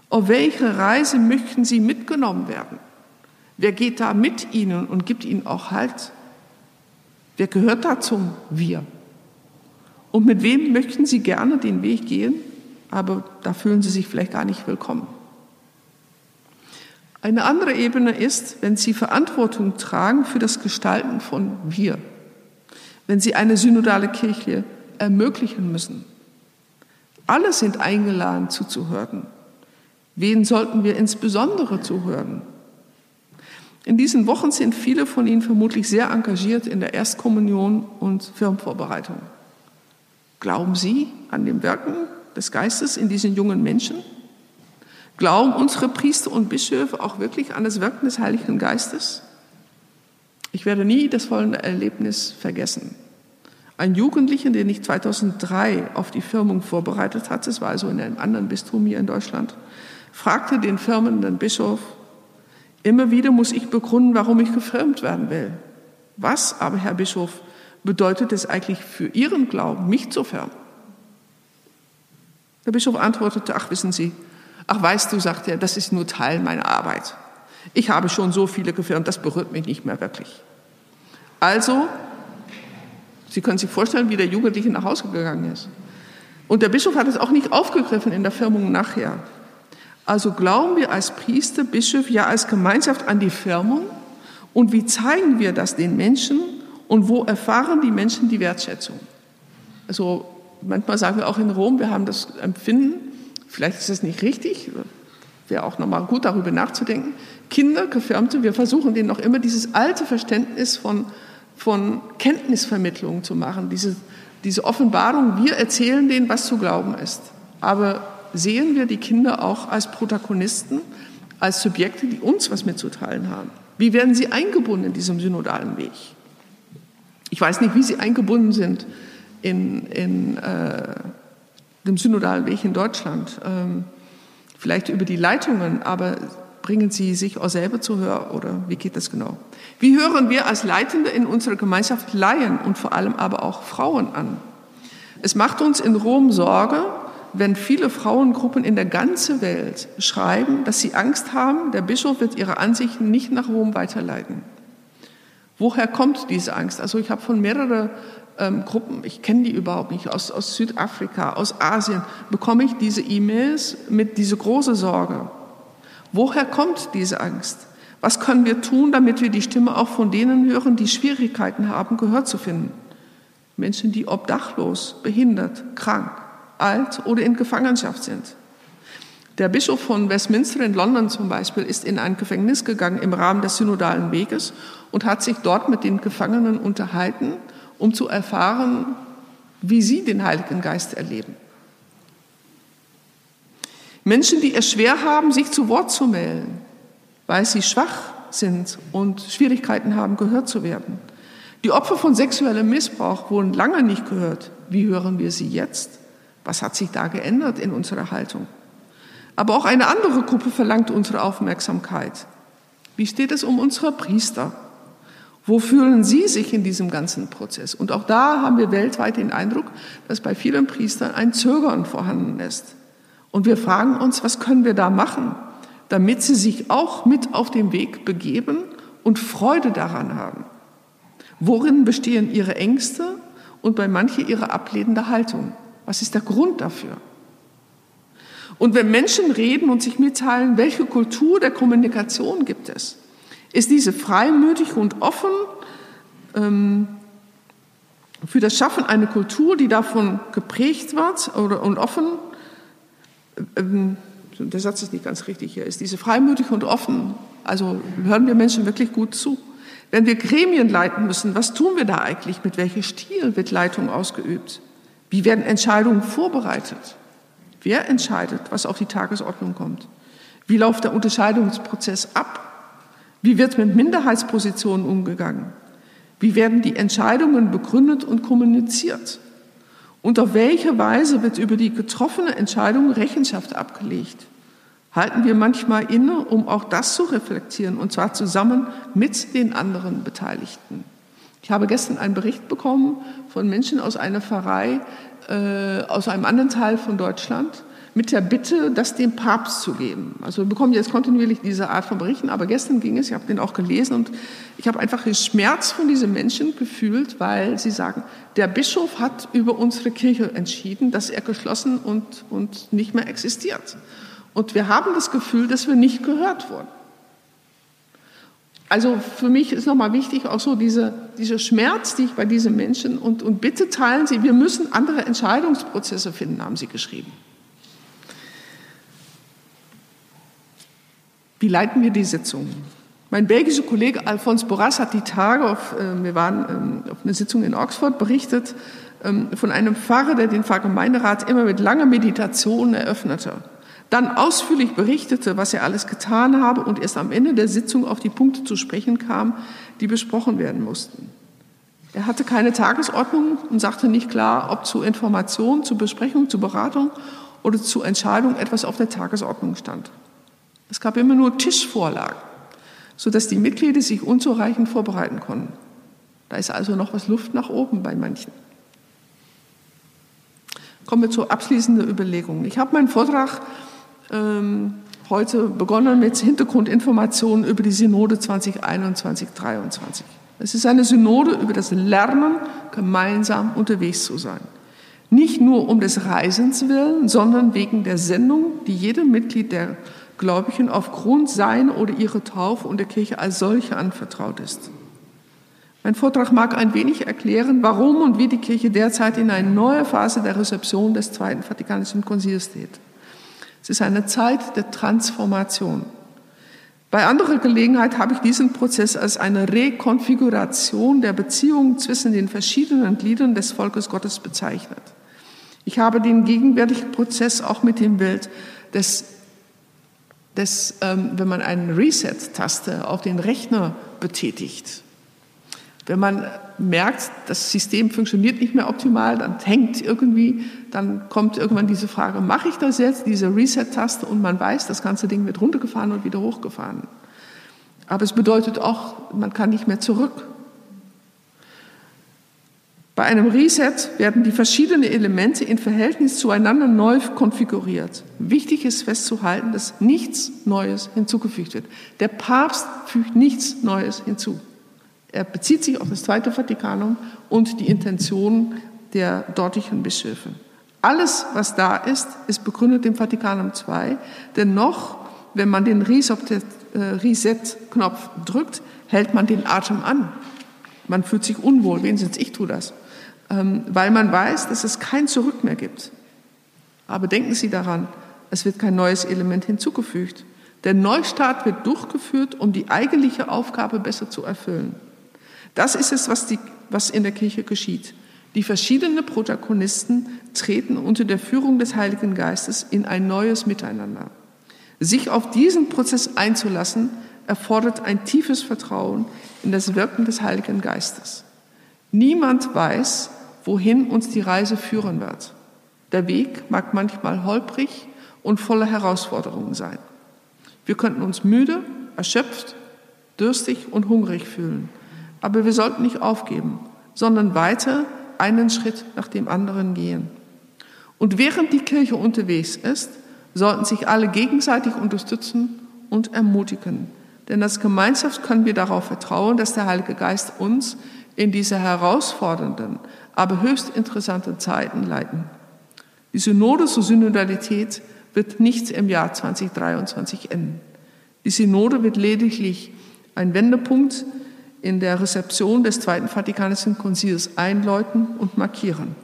Auf welche Reise möchten Sie mitgenommen werden? Wer geht da mit ihnen und gibt ihnen auch Halt? Wer gehört da zum Wir? Und mit wem möchten sie gerne den Weg gehen, aber da fühlen sie sich vielleicht gar nicht willkommen? Eine andere Ebene ist, wenn sie Verantwortung tragen für das Gestalten von Wir, wenn sie eine synodale Kirche ermöglichen müssen. Alle sind eingeladen zuzuhören. Wen sollten wir insbesondere zuhören? In diesen Wochen sind viele von Ihnen vermutlich sehr engagiert in der Erstkommunion und Firmenvorbereitung. Glauben Sie an dem Wirken des Geistes in diesen jungen Menschen? Glauben unsere Priester und Bischöfe auch wirklich an das Wirken des Heiligen Geistes? Ich werde nie das folgende Erlebnis vergessen. Ein Jugendlicher, den ich 2003 auf die Firmung vorbereitet hatte, es war also in einem anderen Bistum hier in Deutschland, fragte den firmenden Bischof, Immer wieder muss ich begründen, warum ich gefirmt werden will. Was aber, Herr Bischof, bedeutet es eigentlich für Ihren Glauben, mich zu firmen? Der Bischof antwortete, ach wissen Sie, ach weißt du, sagt er, das ist nur Teil meiner Arbeit. Ich habe schon so viele gefirmt, das berührt mich nicht mehr wirklich. Also, Sie können sich vorstellen, wie der Jugendliche nach Hause gegangen ist. Und der Bischof hat es auch nicht aufgegriffen in der Firmung nachher. Also glauben wir als Priester, Bischof, ja als Gemeinschaft an die Firmung und wie zeigen wir das den Menschen und wo erfahren die Menschen die Wertschätzung? Also manchmal sagen wir auch in Rom, wir haben das Empfinden, vielleicht ist es nicht richtig, wäre auch nochmal gut darüber nachzudenken. Kinder, Gefirmte, wir versuchen denen noch immer dieses alte Verständnis von, von Kenntnisvermittlung zu machen, diese, diese Offenbarung, wir erzählen denen, was zu glauben ist. Aber sehen wir die Kinder auch als Protagonisten, als Subjekte, die uns was mitzuteilen haben. Wie werden sie eingebunden in diesem synodalen Weg? Ich weiß nicht, wie sie eingebunden sind in, in äh, dem synodalen Weg in Deutschland. Ähm, vielleicht über die Leitungen, aber bringen sie sich auch selber zu Hör oder wie geht das genau? Wie hören wir als Leitende in unserer Gemeinschaft Laien und vor allem aber auch Frauen an? Es macht uns in Rom Sorge, wenn viele Frauengruppen in der ganzen Welt schreiben, dass sie Angst haben, der Bischof wird ihre Ansichten nicht nach Rom weiterleiten. Woher kommt diese Angst? Also ich habe von mehreren ähm, Gruppen, ich kenne die überhaupt nicht, aus, aus Südafrika, aus Asien, bekomme ich diese E-Mails mit dieser großen Sorge. Woher kommt diese Angst? Was können wir tun, damit wir die Stimme auch von denen hören, die Schwierigkeiten haben, Gehör zu finden? Menschen, die obdachlos, behindert, krank, alt oder in Gefangenschaft sind. Der Bischof von Westminster in London zum Beispiel ist in ein Gefängnis gegangen im Rahmen des synodalen Weges und hat sich dort mit den Gefangenen unterhalten, um zu erfahren, wie sie den Heiligen Geist erleben. Menschen, die es schwer haben, sich zu Wort zu melden, weil sie schwach sind und Schwierigkeiten haben, gehört zu werden. Die Opfer von sexuellem Missbrauch wurden lange nicht gehört. Wie hören wir sie jetzt? Was hat sich da geändert in unserer Haltung? Aber auch eine andere Gruppe verlangt unsere Aufmerksamkeit. Wie steht es um unsere Priester? Wo fühlen sie sich in diesem ganzen Prozess? Und auch da haben wir weltweit den Eindruck, dass bei vielen Priestern ein Zögern vorhanden ist. Und wir fragen uns, was können wir da machen, damit sie sich auch mit auf den Weg begeben und Freude daran haben. Worin bestehen ihre Ängste und bei manchen ihre ablehnende Haltung? Was ist der Grund dafür? Und wenn Menschen reden und sich mitteilen, welche Kultur der Kommunikation gibt es, ist diese freimütig und offen ähm, für das Schaffen einer Kultur, die davon geprägt wird oder, und offen, ähm, der Satz ist nicht ganz richtig hier, ist diese freimütig und offen, also hören wir Menschen wirklich gut zu. Wenn wir Gremien leiten müssen, was tun wir da eigentlich? Mit welchem Stil wird Leitung ausgeübt? Wie werden Entscheidungen vorbereitet? Wer entscheidet, was auf die Tagesordnung kommt? Wie läuft der Unterscheidungsprozess ab? Wie wird mit Minderheitspositionen umgegangen? Wie werden die Entscheidungen begründet und kommuniziert? Und auf welche Weise wird über die getroffene Entscheidung Rechenschaft abgelegt? Halten wir manchmal inne, um auch das zu reflektieren, und zwar zusammen mit den anderen Beteiligten. Ich habe gestern einen Bericht bekommen von Menschen aus einer Pfarrei äh, aus einem anderen Teil von Deutschland mit der Bitte, das dem Papst zu geben. Also wir bekommen jetzt kontinuierlich diese Art von Berichten, aber gestern ging es, ich habe den auch gelesen und ich habe einfach den Schmerz von diesen Menschen gefühlt, weil sie sagen, der Bischof hat über unsere Kirche entschieden, dass er geschlossen und, und nicht mehr existiert. Und wir haben das Gefühl, dass wir nicht gehört wurden. Also für mich ist nochmal wichtig auch so diese, dieser Schmerz, die ich bei diesen Menschen und, und bitte teilen Sie, wir müssen andere Entscheidungsprozesse finden, haben Sie geschrieben. Wie leiten wir die Sitzung? Mein belgischer Kollege Alphonse Boras hat die Tage, auf, äh, wir waren ähm, auf einer Sitzung in Oxford, berichtet ähm, von einem Pfarrer, der den Pfarrgemeinderat immer mit langer Meditation eröffnete dann ausführlich berichtete, was er alles getan habe und erst am Ende der Sitzung auf die Punkte zu sprechen kam, die besprochen werden mussten. Er hatte keine Tagesordnung und sagte nicht klar, ob zu Information, zu Besprechung, zu Beratung oder zu Entscheidung etwas auf der Tagesordnung stand. Es gab immer nur Tischvorlagen, sodass die Mitglieder sich unzureichend vorbereiten konnten. Da ist also noch was Luft nach oben bei manchen. Kommen wir zur abschließenden Überlegung. Ich habe meinen Vortrag heute begonnen mit Hintergrundinformationen über die Synode 2021-2023. Es ist eine Synode über das Lernen, gemeinsam unterwegs zu sein. Nicht nur um des Reisens willen, sondern wegen der Sendung, die jedem Mitglied der Gläubigen aufgrund seiner oder ihrer Taufe und der Kirche als solche anvertraut ist. Mein Vortrag mag ein wenig erklären, warum und wie die Kirche derzeit in eine neue Phase der Rezeption des Zweiten Vatikanischen Konzils steht. Es ist eine Zeit der Transformation. Bei anderer Gelegenheit habe ich diesen Prozess als eine Rekonfiguration der Beziehungen zwischen den verschiedenen Gliedern des Volkes Gottes bezeichnet. Ich habe den gegenwärtigen Prozess auch mit dem Bild des, des ähm, wenn man eine Reset-Taste auf den Rechner betätigt, wenn man merkt, das System funktioniert nicht mehr optimal, dann hängt irgendwie, dann kommt irgendwann diese Frage, mache ich das jetzt, diese Reset-Taste und man weiß, das ganze Ding wird runtergefahren und wieder hochgefahren. Aber es bedeutet auch, man kann nicht mehr zurück. Bei einem Reset werden die verschiedenen Elemente in Verhältnis zueinander neu konfiguriert. Wichtig ist festzuhalten, dass nichts Neues hinzugefügt wird. Der Papst fügt nichts Neues hinzu. Er bezieht sich auf das Zweite Vatikanum und die Intention der dortigen Bischöfe. Alles, was da ist, ist begründet im Vatikanum II. Denn noch, wenn man den äh, Reset-Knopf drückt, hält man den Atem an. Man fühlt sich unwohl, wenigstens ich tue das, ähm, weil man weiß, dass es kein Zurück mehr gibt. Aber denken Sie daran, es wird kein neues Element hinzugefügt. Der Neustart wird durchgeführt, um die eigentliche Aufgabe besser zu erfüllen. Das ist es, was, die, was in der Kirche geschieht. Die verschiedenen Protagonisten treten unter der Führung des Heiligen Geistes in ein neues Miteinander. Sich auf diesen Prozess einzulassen, erfordert ein tiefes Vertrauen in das Wirken des Heiligen Geistes. Niemand weiß, wohin uns die Reise führen wird. Der Weg mag manchmal holprig und voller Herausforderungen sein. Wir könnten uns müde, erschöpft, durstig und hungrig fühlen. Aber wir sollten nicht aufgeben, sondern weiter einen Schritt nach dem anderen gehen. Und während die Kirche unterwegs ist, sollten sich alle gegenseitig unterstützen und ermutigen. Denn als Gemeinschaft können wir darauf vertrauen, dass der Heilige Geist uns in diese herausfordernden, aber höchst interessanten Zeiten leiten. Die Synode zur Synodalität wird nicht im Jahr 2023 enden. Die Synode wird lediglich ein Wendepunkt in der Rezeption des Zweiten Vatikanischen Konzils einläuten und markieren.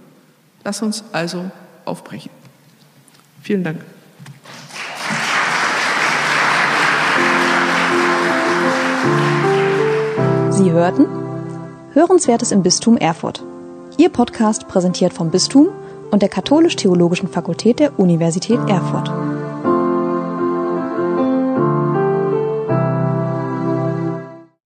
Lass uns also aufbrechen. Vielen Dank. Sie hörten Hörenswertes im Bistum Erfurt. Ihr Podcast präsentiert vom Bistum und der Katholisch-Theologischen Fakultät der Universität Erfurt.